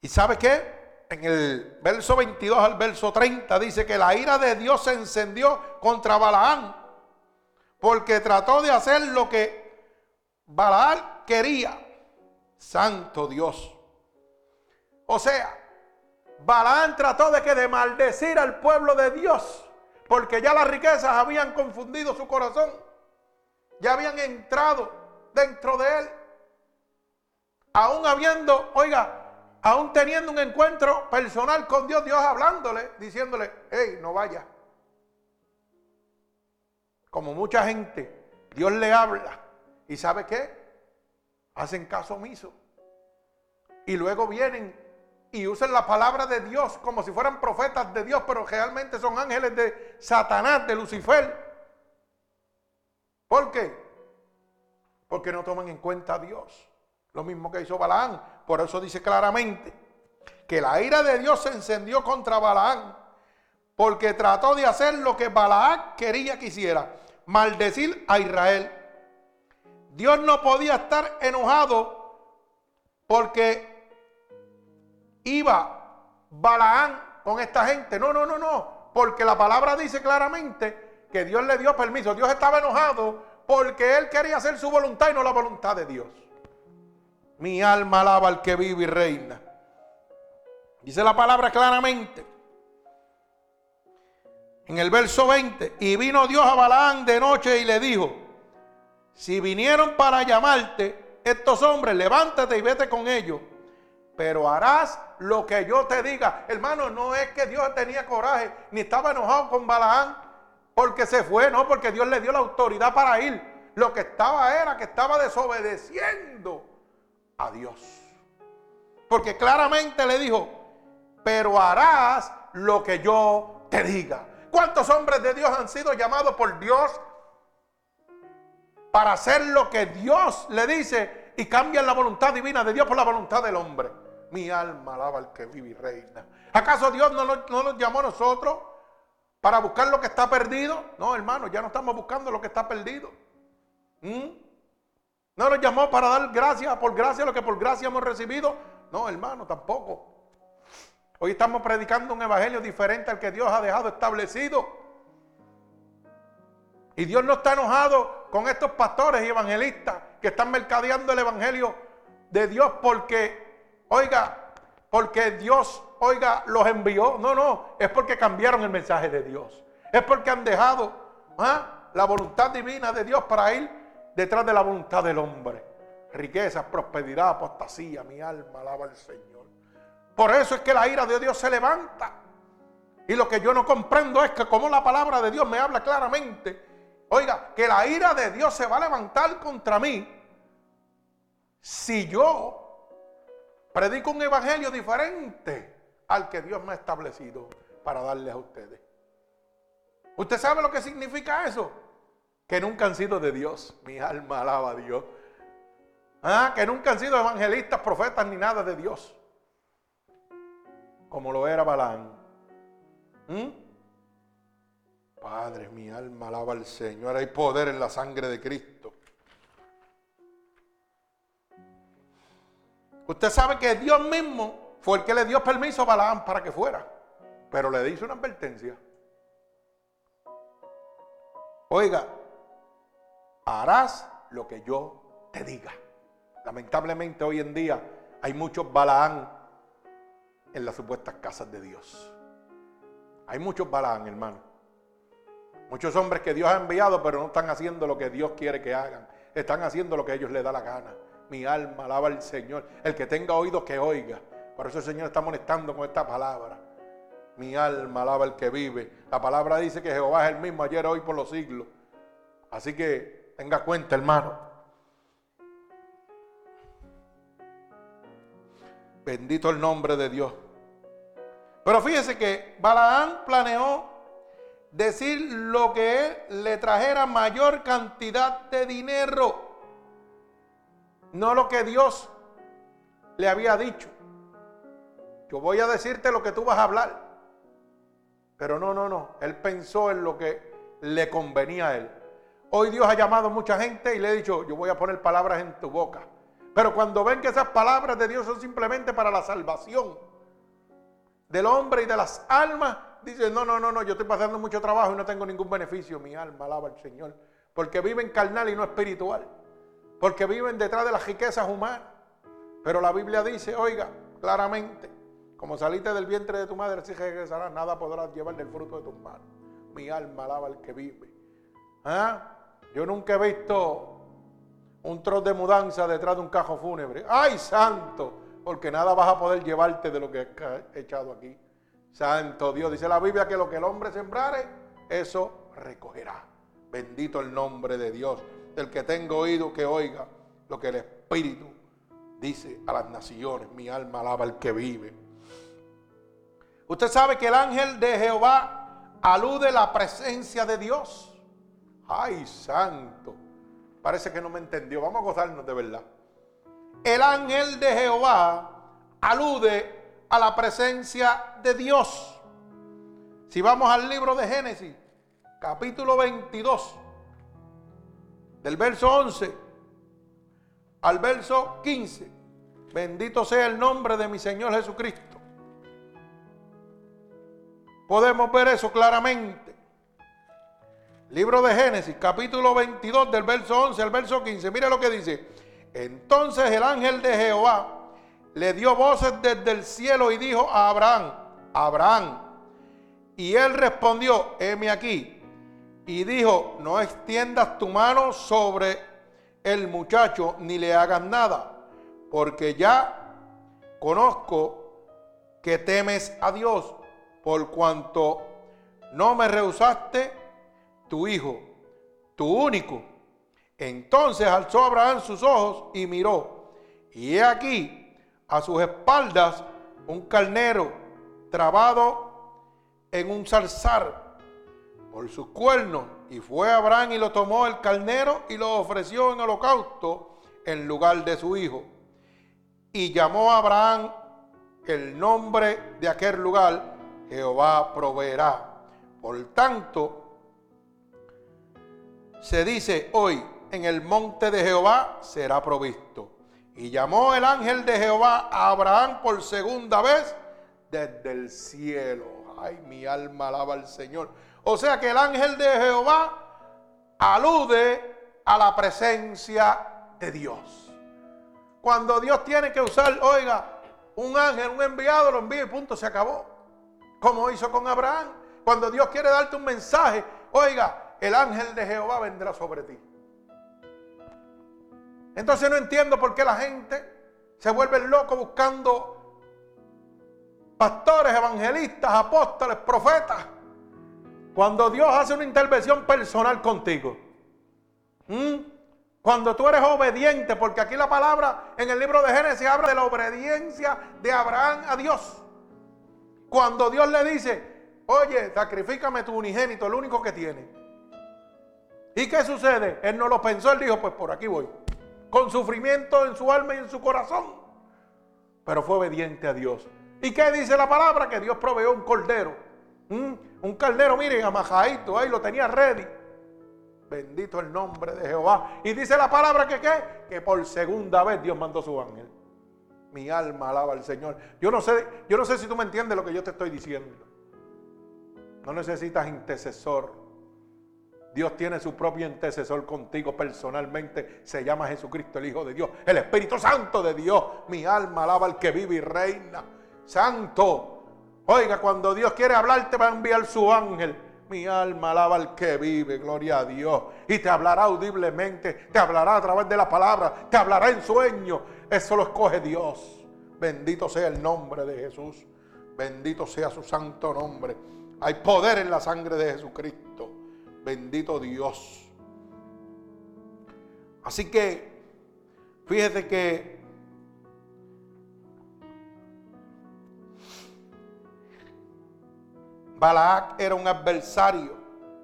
¿Y sabe qué? En el verso 22 al verso 30 dice que la ira de Dios se encendió contra Balaán porque trató de hacer lo que Balaán quería. Santo Dios. O sea, Balaán trató de que de maldecir al pueblo de Dios porque ya las riquezas habían confundido su corazón. Ya habían entrado dentro de él. Aún habiendo, oiga, aún teniendo un encuentro personal con Dios, Dios hablándole, diciéndole, hey, no vaya. Como mucha gente, Dios le habla. ¿Y sabe qué? Hacen caso omiso. Y luego vienen y usan la palabra de Dios como si fueran profetas de Dios, pero realmente son ángeles de Satanás, de Lucifer. ¿Por qué? Porque no toman en cuenta a Dios. Lo mismo que hizo Balaán. Por eso dice claramente que la ira de Dios se encendió contra Balaán. Porque trató de hacer lo que Balaán quería que hiciera. Maldecir a Israel. Dios no podía estar enojado porque iba Balaán con esta gente. No, no, no, no. Porque la palabra dice claramente que Dios le dio permiso. Dios estaba enojado porque él quería hacer su voluntad y no la voluntad de Dios. Mi alma alaba al que vive y reina. Dice la palabra claramente. En el verso 20, y vino Dios a Balaán de noche y le dijo, si vinieron para llamarte estos hombres, levántate y vete con ellos pero harás lo que yo te diga. Hermano, no es que Dios tenía coraje, ni estaba enojado con Balaán porque se fue, no, porque Dios le dio la autoridad para ir. Lo que estaba era que estaba desobedeciendo a Dios. Porque claramente le dijo, pero harás lo que yo te diga. ¿Cuántos hombres de Dios han sido llamados por Dios para hacer lo que Dios le dice y cambian la voluntad divina de Dios por la voluntad del hombre? Mi alma alaba al que vive y reina. ¿Acaso Dios no, nos llamó a nosotros para buscar lo que está perdido? No, hermano, ya no estamos buscando lo que está perdido. ¿Mm? No nos llamó para dar gracias por gracia lo que por gracia hemos recibido. No, hermano, tampoco. Hoy estamos predicando un evangelio diferente al que Dios ha dejado establecido. Y Dios no está enojado con estos pastores y evangelistas que están mercadeando el evangelio de Dios porque oiga, porque Dios, oiga, los envió. No, no, es porque cambiaron el mensaje de Dios. Es porque han dejado ¿ah? la voluntad divina de Dios para ir detrás de la voluntad del hombre. Riqueza, prosperidad, apostasía, mi alma alaba al Señor. Por eso es que la ira de Dios se levanta. Y lo que yo no comprendo es que como la palabra de Dios me habla claramente, oiga, que la ira de Dios se va a levantar contra mí si yo Predico un evangelio diferente al que Dios me ha establecido para darles a ustedes. ¿Usted sabe lo que significa eso? Que nunca han sido de Dios. Mi alma alaba a Dios. Ah, que nunca han sido evangelistas, profetas ni nada de Dios. Como lo era Balán. ¿Mm? Padre, mi alma alaba al Señor. Hay poder en la sangre de Cristo. Usted sabe que Dios mismo fue el que le dio permiso a Balaam para que fuera. Pero le hizo una advertencia. oiga, harás lo que yo te diga. Lamentablemente hoy en día hay muchos Balaán en las supuestas casas de Dios. Hay muchos Balaán, hermano. Muchos hombres que Dios ha enviado, pero no están haciendo lo que Dios quiere que hagan. Están haciendo lo que ellos les da la gana. Mi alma alaba al Señor. El que tenga oído que oiga. Por eso el Señor está molestando con esta palabra. Mi alma alaba al que vive. La palabra dice que Jehová es el mismo ayer, hoy, por los siglos. Así que tenga cuenta, hermano. Bendito el nombre de Dios. Pero fíjese que Balaán planeó decir lo que él le trajera mayor cantidad de dinero. No lo que Dios le había dicho. Yo voy a decirte lo que tú vas a hablar. Pero no, no, no. Él pensó en lo que le convenía a él. Hoy Dios ha llamado a mucha gente y le ha dicho, yo voy a poner palabras en tu boca. Pero cuando ven que esas palabras de Dios son simplemente para la salvación del hombre y de las almas, dicen, no, no, no, no, yo estoy pasando mucho trabajo y no tengo ningún beneficio. Mi alma alaba al Señor. Porque viven carnal y no espiritual. Porque viven detrás de las riquezas humanas. Pero la Biblia dice, oiga, claramente, como saliste del vientre de tu madre, así regresarás, nada podrás llevar del fruto de tus manos. Mi alma alaba al que vive. ¿Ah? Yo nunca he visto un trozo de mudanza detrás de un cajo fúnebre. ¡Ay, santo! Porque nada vas a poder llevarte de lo que he echado aquí. Santo Dios, dice la Biblia que lo que el hombre sembrare, eso recogerá. Bendito el nombre de Dios. Del que tengo oído que oiga lo que el Espíritu dice a las naciones. Mi alma alaba al que vive. Usted sabe que el ángel de Jehová alude la presencia de Dios. Ay, santo. Parece que no me entendió. Vamos a gozarnos de verdad. El ángel de Jehová alude a la presencia de Dios. Si vamos al libro de Génesis, capítulo 22, del verso 11 al verso 15, bendito sea el nombre de mi Señor Jesucristo. Podemos ver eso claramente. Libro de Génesis, capítulo 22, del verso 11 al verso 15. Mira lo que dice. Entonces el ángel de Jehová le dio voces desde el cielo y dijo a Abraham, Abraham. Y él respondió, heme aquí. Y dijo, no extiendas tu mano sobre el muchacho ni le hagas nada, porque ya conozco que temes a Dios por cuanto no me rehusaste tu hijo, tu único. Entonces alzó Abraham sus ojos y miró, y he aquí a sus espaldas un carnero trabado en un zarzar por sus cuernos. Y fue Abraham y lo tomó el carnero y lo ofreció en holocausto en lugar de su hijo. Y llamó a Abraham el nombre de aquel lugar Jehová proveerá. Por tanto, se dice hoy, en el monte de Jehová será provisto. Y llamó el ángel de Jehová a Abraham por segunda vez desde el cielo. Ay, mi alma alaba al Señor. O sea que el ángel de Jehová alude a la presencia de Dios. Cuando Dios tiene que usar, oiga, un ángel, un enviado, lo envía y punto, se acabó como hizo con Abraham. Cuando Dios quiere darte un mensaje, oiga, el ángel de Jehová vendrá sobre ti. Entonces no entiendo por qué la gente se vuelve loco buscando pastores, evangelistas, apóstoles, profetas. Cuando Dios hace una intervención personal contigo. Cuando tú eres obediente, porque aquí la palabra en el libro de Génesis habla de la obediencia de Abraham a Dios. Cuando Dios le dice, oye, sacrifícame tu unigénito, el único que tiene. ¿Y qué sucede? Él no lo pensó, él dijo, pues por aquí voy. Con sufrimiento en su alma y en su corazón. Pero fue obediente a Dios. ¿Y qué dice la palabra? Que Dios proveó un cordero. ¿Mm? Un caldero, miren, amajadito, ahí lo tenía ready. Bendito el nombre de Jehová. Y dice la palabra que qué? Que por segunda vez Dios mandó su ángel. Mi alma alaba al Señor. Yo no sé, yo no sé si tú me entiendes lo que yo te estoy diciendo. No necesitas intercesor. Dios tiene su propio intercesor contigo personalmente. Se llama Jesucristo, el Hijo de Dios. El Espíritu Santo de Dios. Mi alma alaba al que vive y reina. Santo. Oiga, cuando Dios quiere hablarte va a enviar su ángel. Mi alma alaba al que vive, gloria a Dios. Y te hablará audiblemente, te hablará a través de la palabra, te hablará en sueño. Eso lo escoge Dios. Bendito sea el nombre de Jesús. Bendito sea su santo nombre. Hay poder en la sangre de Jesucristo. Bendito Dios. Así que, fíjese que Balaak era un adversario.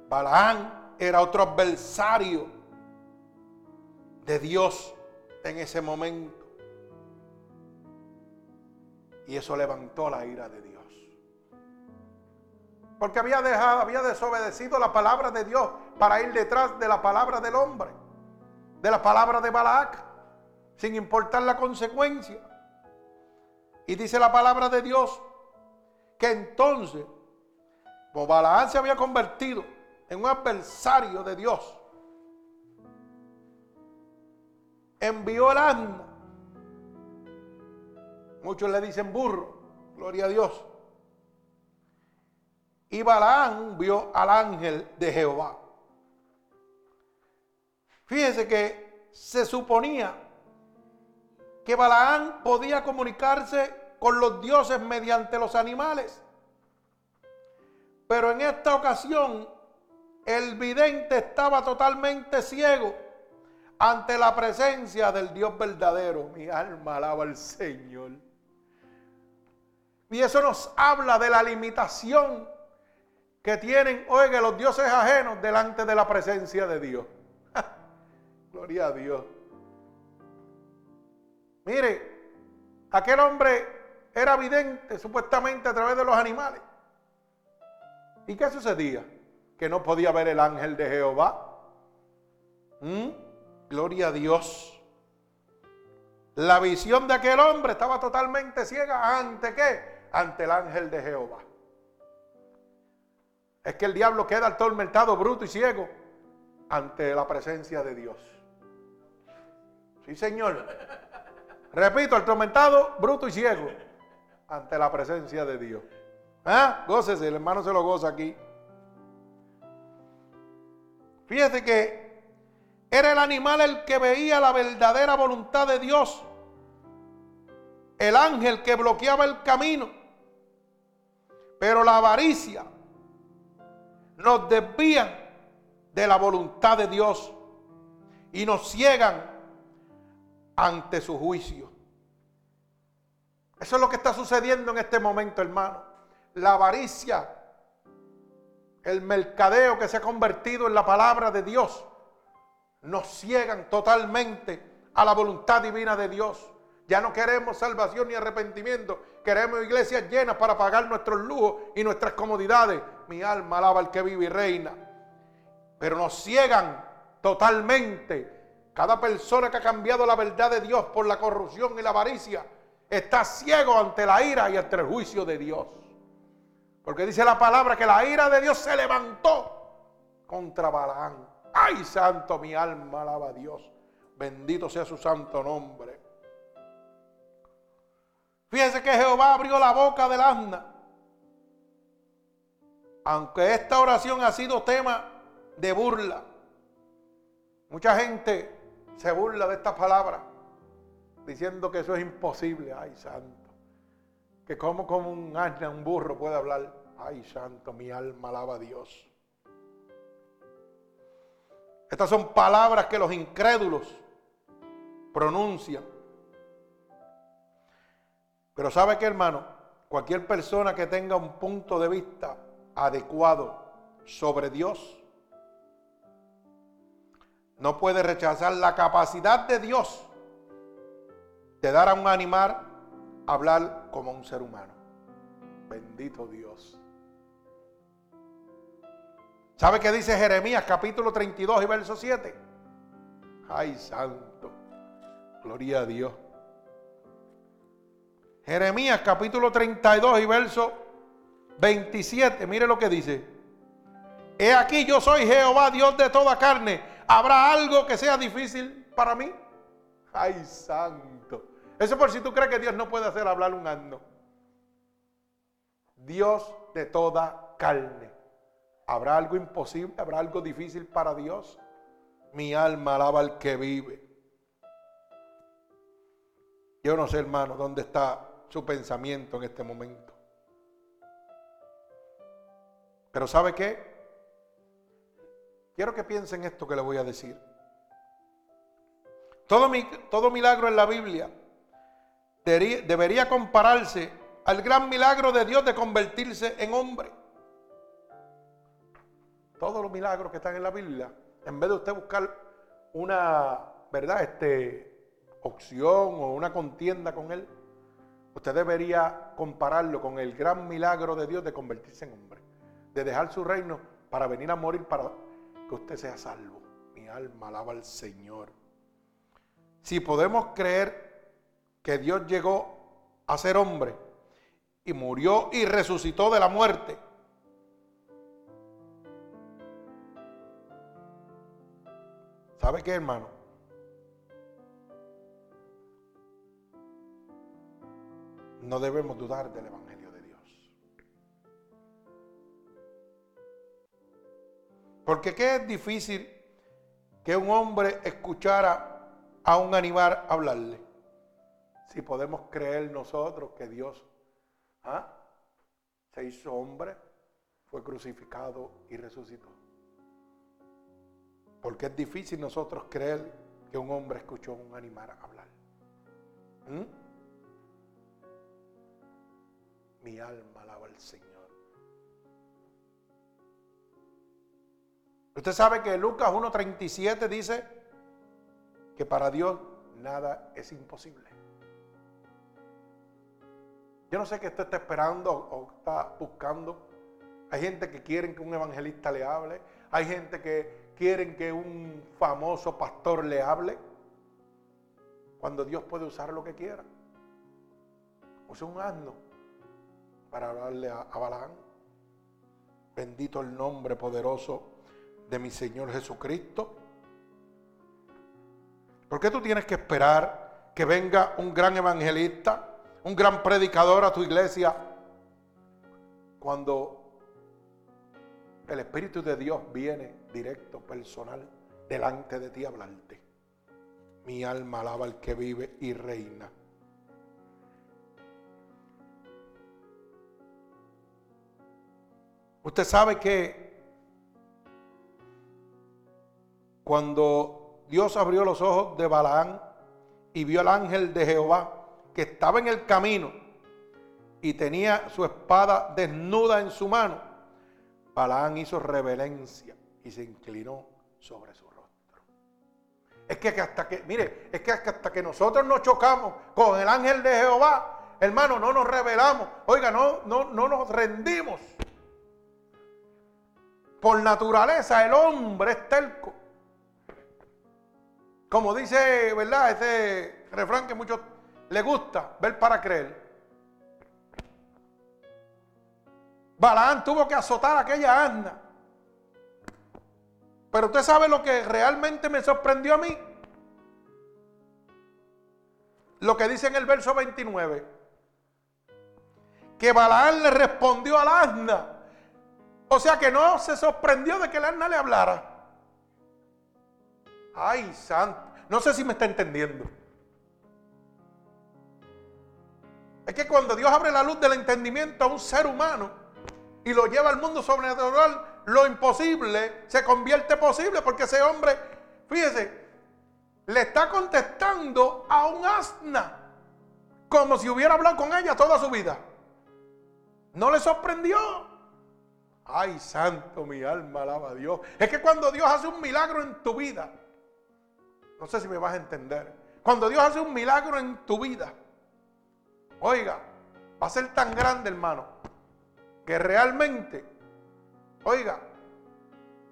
Balaán era otro adversario de Dios en ese momento. Y eso levantó la ira de Dios. Porque había dejado, había desobedecido la palabra de Dios para ir detrás de la palabra del hombre, de la palabra de Balac, sin importar la consecuencia. Y dice la palabra de Dios que entonces, como Balaam se había convertido en un adversario de Dios, envió el asno. Muchos le dicen burro, gloria a Dios y Balaán vio al ángel de Jehová. Fíjese que se suponía que Balaán podía comunicarse con los dioses mediante los animales. Pero en esta ocasión el vidente estaba totalmente ciego ante la presencia del Dios verdadero. Mi alma alaba al Señor. Y eso nos habla de la limitación que tienen, oiga, los dioses ajenos delante de la presencia de Dios. Gloria a Dios. Mire, aquel hombre era vidente supuestamente a través de los animales. ¿Y qué sucedía? Que no podía ver el ángel de Jehová. ¿Mm? Gloria a Dios. La visión de aquel hombre estaba totalmente ciega. ¿Ante qué? Ante el ángel de Jehová. Es que el diablo queda atormentado, bruto y ciego ante la presencia de Dios. Sí, Señor. Repito, atormentado, bruto y ciego ante la presencia de Dios. ¿Ah? Gócese, el hermano se lo goza aquí. Fíjate que era el animal el que veía la verdadera voluntad de Dios. El ángel que bloqueaba el camino. Pero la avaricia, nos desvían de la voluntad de Dios y nos ciegan ante su juicio. Eso es lo que está sucediendo en este momento, hermano. La avaricia, el mercadeo que se ha convertido en la palabra de Dios, nos ciegan totalmente a la voluntad divina de Dios. Ya no queremos salvación ni arrepentimiento. Queremos iglesias llenas para pagar nuestros lujos y nuestras comodidades. Mi alma alaba al que vive y reina. Pero nos ciegan totalmente. Cada persona que ha cambiado la verdad de Dios por la corrupción y la avaricia está ciego ante la ira y ante el juicio de Dios. Porque dice la palabra que la ira de Dios se levantó contra Balaán. Ay, santo, mi alma alaba a Dios. Bendito sea su santo nombre. Fíjense que Jehová abrió la boca del asna. Aunque esta oración ha sido tema de burla. Mucha gente se burla de esta palabra diciendo que eso es imposible. Ay, santo. Que como como un asna, un burro puede hablar. Ay, santo, mi alma alaba a Dios. Estas son palabras que los incrédulos pronuncian pero ¿sabe qué, hermano? Cualquier persona que tenga un punto de vista adecuado sobre Dios no puede rechazar la capacidad de Dios de dar a un animal hablar como un ser humano. Bendito Dios. ¿Sabe qué dice Jeremías capítulo 32 y verso 7? Ay, santo. Gloria a Dios. Jeremías capítulo 32 y verso 27. Mire lo que dice. He aquí yo soy Jehová, Dios de toda carne. ¿Habrá algo que sea difícil para mí? Ay, santo. Eso por si tú crees que Dios no puede hacer hablar un asno. Dios de toda carne. ¿Habrá algo imposible? ¿Habrá algo difícil para Dios? Mi alma alaba al que vive. Yo no sé, hermano, dónde está su pensamiento en este momento. Pero ¿sabe qué? Quiero que piensen esto que le voy a decir. Todo, todo milagro en la Biblia debería compararse al gran milagro de Dios de convertirse en hombre. Todos los milagros que están en la Biblia, en vez de usted buscar una, ¿verdad? Este, opción o una contienda con él, usted debería compararlo con el gran milagro de Dios de convertirse en hombre, de dejar su reino para venir a morir para que usted sea salvo. Mi alma alaba al Señor. Si podemos creer que Dios llegó a ser hombre, y murió y resucitó de la muerte. ¿Sabe qué, hermano? No debemos dudar del Evangelio de Dios. Porque qué es difícil que un hombre escuchara a un animal hablarle. Si podemos creer nosotros que Dios ¿Ah? Se hizo hombre, fue crucificado y resucitó. Porque es difícil nosotros creer que un hombre escuchó a un animal hablar. ¿Mm? Mi alma alaba al Señor. Usted sabe que Lucas 1.37 dice que para Dios nada es imposible. Yo no sé qué usted está esperando o está buscando. Hay gente que quiere que un evangelista le hable. Hay gente que quieren que un famoso pastor le hable. Cuando Dios puede usar lo que quiera. Usa un asno para hablarle a, a. Bendito el nombre poderoso de mi Señor Jesucristo. ¿Por qué tú tienes que esperar que venga un gran evangelista? Un gran predicador a tu iglesia, cuando el Espíritu de Dios viene directo, personal, delante de ti a hablarte. Mi alma alaba al que vive y reina. Usted sabe que cuando Dios abrió los ojos de Balaán y vio al ángel de Jehová que estaba en el camino y tenía su espada desnuda en su mano, Balaán hizo reverencia y se inclinó sobre su rostro. Es que hasta que, mire, es que hasta que nosotros nos chocamos con el ángel de Jehová, hermano, no nos revelamos. Oiga, no, no, no nos rendimos. Por naturaleza el hombre es terco. Como dice, ¿verdad? Ese refrán que muchos le gusta ver para creer. Balaán tuvo que azotar a aquella asna. Pero usted sabe lo que realmente me sorprendió a mí. Lo que dice en el verso 29. Que Balaán le respondió al asna. O sea que no se sorprendió de que el asna le hablara. Ay, santo. No sé si me está entendiendo. Es que cuando Dios abre la luz del entendimiento a un ser humano y lo lleva al mundo sobrenatural, lo imposible se convierte posible porque ese hombre, fíjese, le está contestando a un asna como si hubiera hablado con ella toda su vida. ¿No le sorprendió? Ay, santo, mi alma alaba a Dios. Es que cuando Dios hace un milagro en tu vida, no sé si me vas a entender, cuando Dios hace un milagro en tu vida, Oiga, va a ser tan grande, hermano, que realmente, oiga,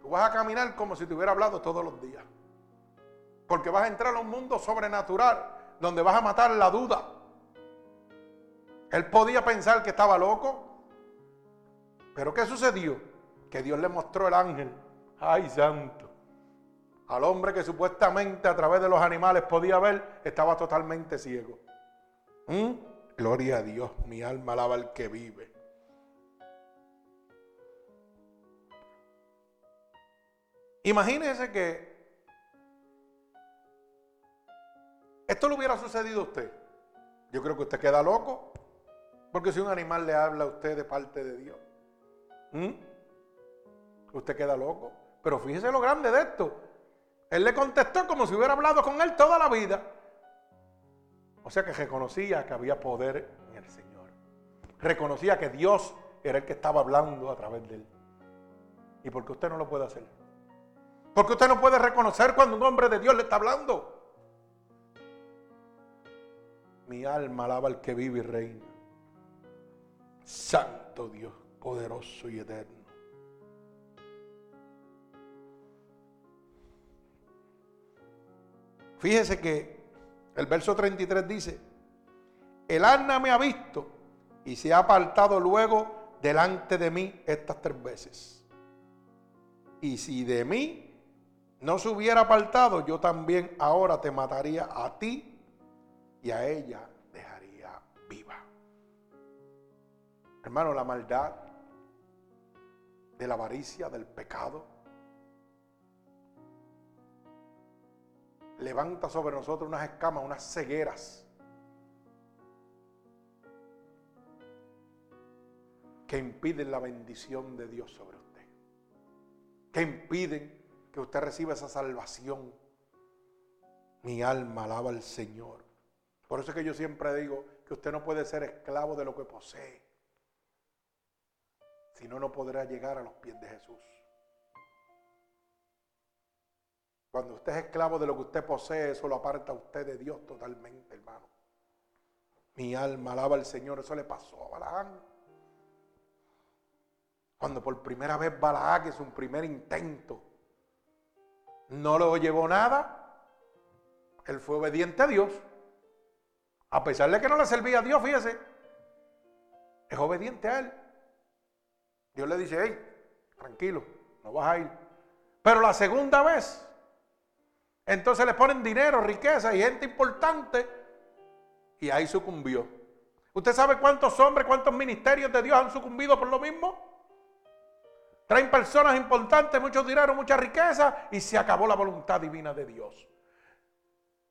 tú vas a caminar como si te hubiera hablado todos los días. Porque vas a entrar a un mundo sobrenatural donde vas a matar la duda. Él podía pensar que estaba loco. Pero ¿qué sucedió? que Dios le mostró el ángel. Ay, santo. Al hombre que supuestamente a través de los animales podía ver, estaba totalmente ciego. ¿Mm? Gloria a Dios, mi alma alaba al que vive. Imagínese que esto le hubiera sucedido a usted. Yo creo que usted queda loco. Porque si un animal le habla a usted de parte de Dios, usted queda loco. Pero fíjese lo grande de esto. Él le contestó como si hubiera hablado con él toda la vida. O sea que reconocía que había poder en el Señor. Reconocía que Dios era el que estaba hablando a través de él. ¿Y por qué usted no lo puede hacer? Porque usted no puede reconocer cuando un hombre de Dios le está hablando. Mi alma alaba al que vive y reina. Santo Dios, poderoso y eterno. Fíjese que el verso 33 dice, el asna me ha visto y se ha apartado luego delante de mí estas tres veces. Y si de mí no se hubiera apartado, yo también ahora te mataría a ti y a ella dejaría viva. Hermano, la maldad de la avaricia, del pecado, levanta sobre nosotros unas escamas, unas cegueras que impiden la bendición de Dios sobre usted, que impiden que usted reciba esa salvación. Mi alma alaba al Señor. Por eso es que yo siempre digo que usted no puede ser esclavo de lo que posee. Si no, no podrá llegar a los pies de Jesús. Cuando usted es esclavo de lo que usted posee, eso lo aparta a usted de Dios totalmente, hermano. Mi alma alaba al Señor. Eso le pasó a Balaán. Cuando por primera vez Balaán es un primer intento no lo llevó nada. Él fue obediente a Dios. A pesar de que no le servía a Dios, fíjese. Es obediente a Él. Dios le dice, hey, tranquilo, no vas a ir. Pero la segunda vez, entonces le ponen dinero, riqueza y gente importante. Y ahí sucumbió. ¿Usted sabe cuántos hombres, cuántos ministerios de Dios han sucumbido por lo mismo? Traen personas importantes, mucho dinero, mucha riqueza y se acabó la voluntad divina de Dios.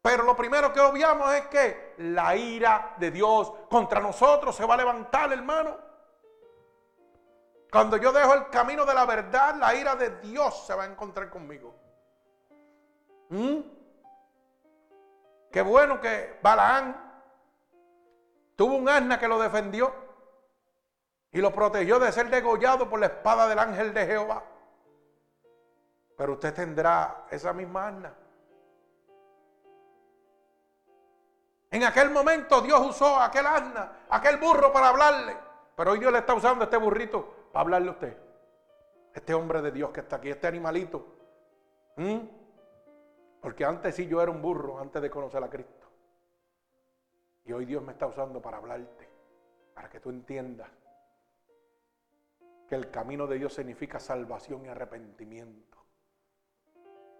Pero lo primero que obviamos es que la ira de Dios contra nosotros se va a levantar, hermano. Cuando yo dejo el camino de la verdad, la ira de Dios se va a encontrar conmigo. ¿Mm? Qué bueno que Balaán tuvo un asna que lo defendió y lo protegió de ser degollado por la espada del ángel de Jehová. Pero usted tendrá esa misma arna. En aquel momento Dios usó aquel asna, aquel burro para hablarle. Pero hoy Dios le está usando este burrito para hablarle a usted. Este hombre de Dios que está aquí, este animalito. ¿Mm? Porque antes sí yo era un burro, antes de conocer a Cristo. Y hoy Dios me está usando para hablarte, para que tú entiendas que el camino de Dios significa salvación y arrepentimiento.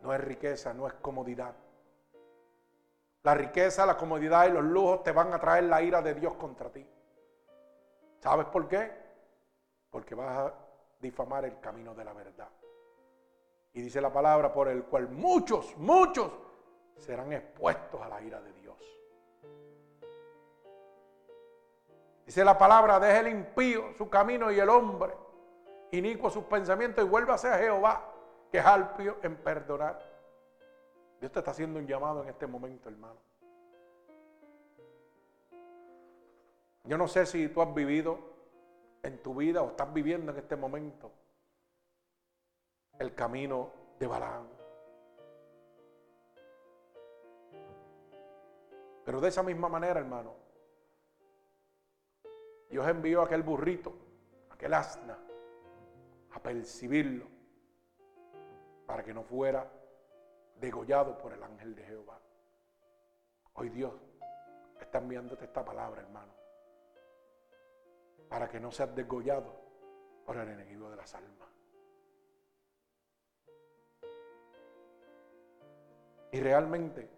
No es riqueza, no es comodidad. La riqueza, la comodidad y los lujos te van a traer la ira de Dios contra ti. ¿Sabes por qué? Porque vas a difamar el camino de la verdad. Y dice la palabra por el cual muchos, muchos serán expuestos a la ira de Dios. Dice la palabra, deje el impío su camino y el hombre inicuo sus pensamientos y vuelva a Jehová, que es alpio en perdonar. Dios te está haciendo un llamado en este momento, hermano. Yo no sé si tú has vivido en tu vida o estás viviendo en este momento el camino de Balaam. Pero de esa misma manera, hermano, Dios envió a aquel burrito, aquel asna, a percibirlo para que no fuera degollado por el ángel de Jehová. Hoy Dios está enviándote esta palabra, hermano, para que no seas degollado por el enemigo de las almas. Y realmente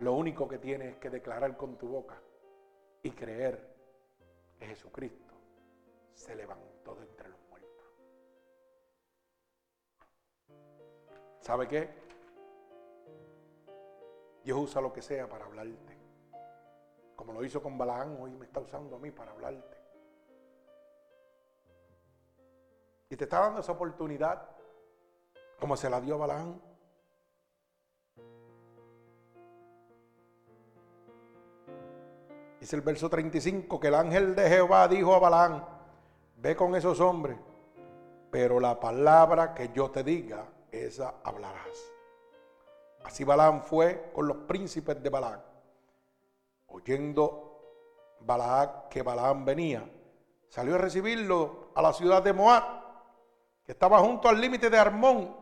lo único que tienes es que declarar con tu boca y creer que Jesucristo se levantó de entre los muertos. ¿Sabe qué? Dios usa lo que sea para hablarte. Como lo hizo con Balaán, hoy me está usando a mí para hablarte. Y te está dando esa oportunidad, como se la dio a Balaán. Dice el verso 35 que el ángel de Jehová dijo a Balaán, ve con esos hombres, pero la palabra que yo te diga, esa hablarás. Así Balaán fue con los príncipes de Balaam. Oyendo Balaam que Balaam venía, salió a recibirlo a la ciudad de Moab, que estaba junto al límite de Armón,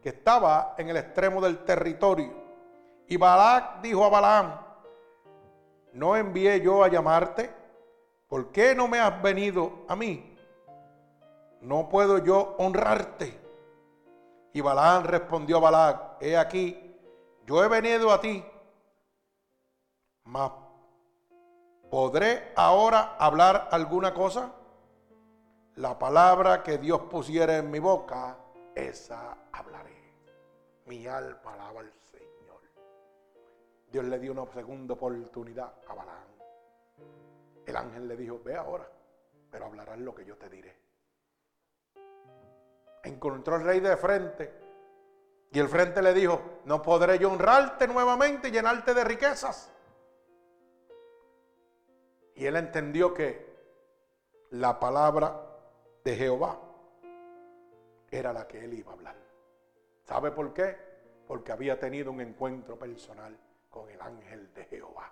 que estaba en el extremo del territorio. Y Balac dijo a Balaam, ¿no envié yo a llamarte? ¿Por qué no me has venido a mí? ¿No puedo yo honrarte? Y Balaam respondió a Balac, he aquí, yo he venido a ti, mas ¿podré ahora hablar alguna cosa? La palabra que Dios pusiera en mi boca, esa hablaré. Mi alma alaba al. Dios le dio una segunda oportunidad a Balaam. El ángel le dijo, ve ahora, pero hablarás lo que yo te diré. Encontró el rey de frente y el frente le dijo, no podré yo honrarte nuevamente y llenarte de riquezas. Y él entendió que la palabra de Jehová era la que él iba a hablar. ¿Sabe por qué? Porque había tenido un encuentro personal con el ángel de Jehová.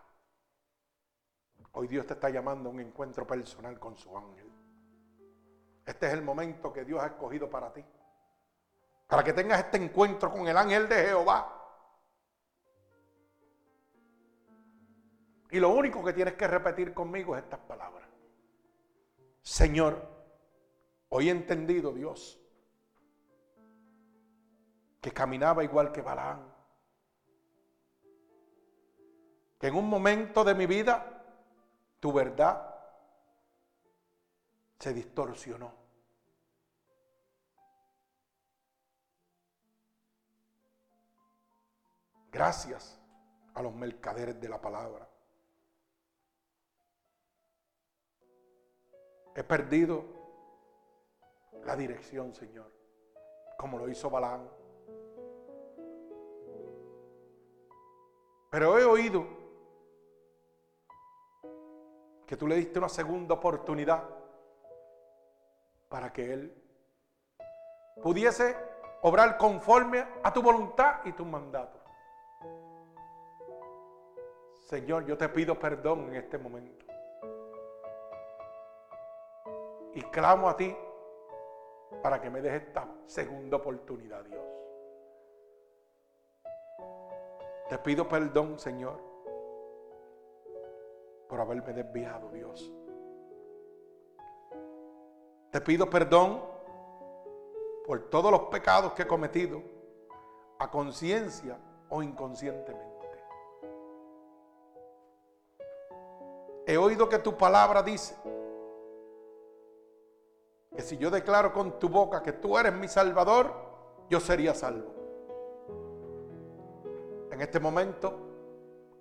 Hoy Dios te está llamando a un encuentro personal con su ángel. Este es el momento que Dios ha escogido para ti para que tengas este encuentro con el ángel de Jehová. Y lo único que tienes que repetir conmigo es estas palabras. Señor, hoy he entendido, Dios, que caminaba igual que Balán. Que en un momento de mi vida tu verdad se distorsionó. Gracias a los mercaderes de la palabra. He perdido la dirección, Señor, como lo hizo Balán. Pero he oído que tú le diste una segunda oportunidad para que Él pudiese obrar conforme a tu voluntad y tu mandato. Señor, yo te pido perdón en este momento. Y clamo a ti para que me des esta segunda oportunidad, Dios. Te pido perdón, Señor, por haberme desviado, Dios. Te pido perdón por todos los pecados que he cometido, a conciencia o inconscientemente. He oído que tu palabra dice que si yo declaro con tu boca que tú eres mi salvador, yo sería salvo. En este momento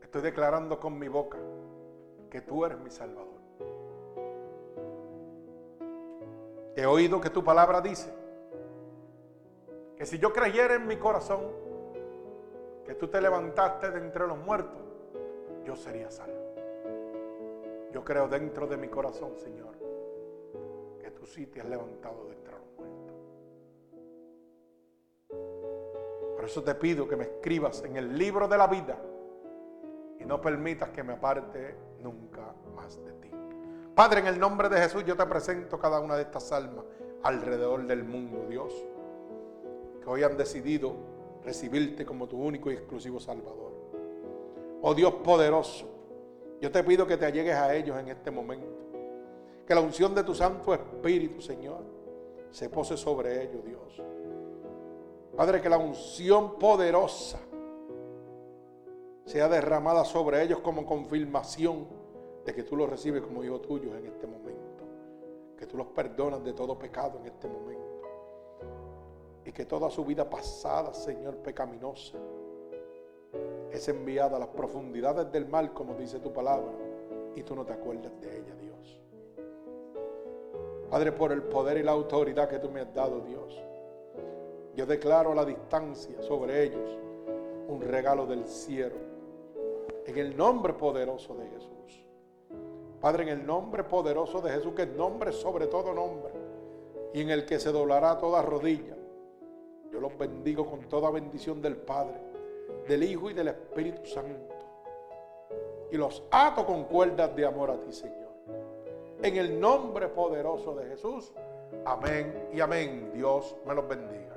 estoy declarando con mi boca que tú eres mi salvador. He oído que tu palabra dice que si yo creyera en mi corazón que tú te levantaste de entre los muertos, yo sería salvo. Yo creo dentro de mi corazón, Señor, que tú sí te has levantado de entre los muertos. Por eso te pido que me escribas en el libro de la vida y no permitas que me aparte nunca más de ti. Padre, en el nombre de Jesús yo te presento cada una de estas almas alrededor del mundo, Dios, que hoy han decidido recibirte como tu único y exclusivo Salvador. Oh Dios poderoso, yo te pido que te allegues a ellos en este momento. Que la unción de tu Santo Espíritu, Señor, se pose sobre ellos, Dios. Padre, que la unción poderosa sea derramada sobre ellos como confirmación de que tú los recibes como hijos tuyos en este momento. Que tú los perdonas de todo pecado en este momento. Y que toda su vida pasada, Señor, pecaminosa, es enviada a las profundidades del mal, como dice tu palabra, y tú no te acuerdas de ella, Dios. Padre, por el poder y la autoridad que tú me has dado, Dios, yo declaro a la distancia sobre ellos un regalo del cielo. En el nombre poderoso de Jesús. Padre, en el nombre poderoso de Jesús, que es nombre sobre todo nombre, y en el que se doblará toda rodilla. Yo los bendigo con toda bendición del Padre, del Hijo y del Espíritu Santo. Y los ato con cuerdas de amor a ti, Señor. En el nombre poderoso de Jesús. Amén y amén. Dios me los bendiga.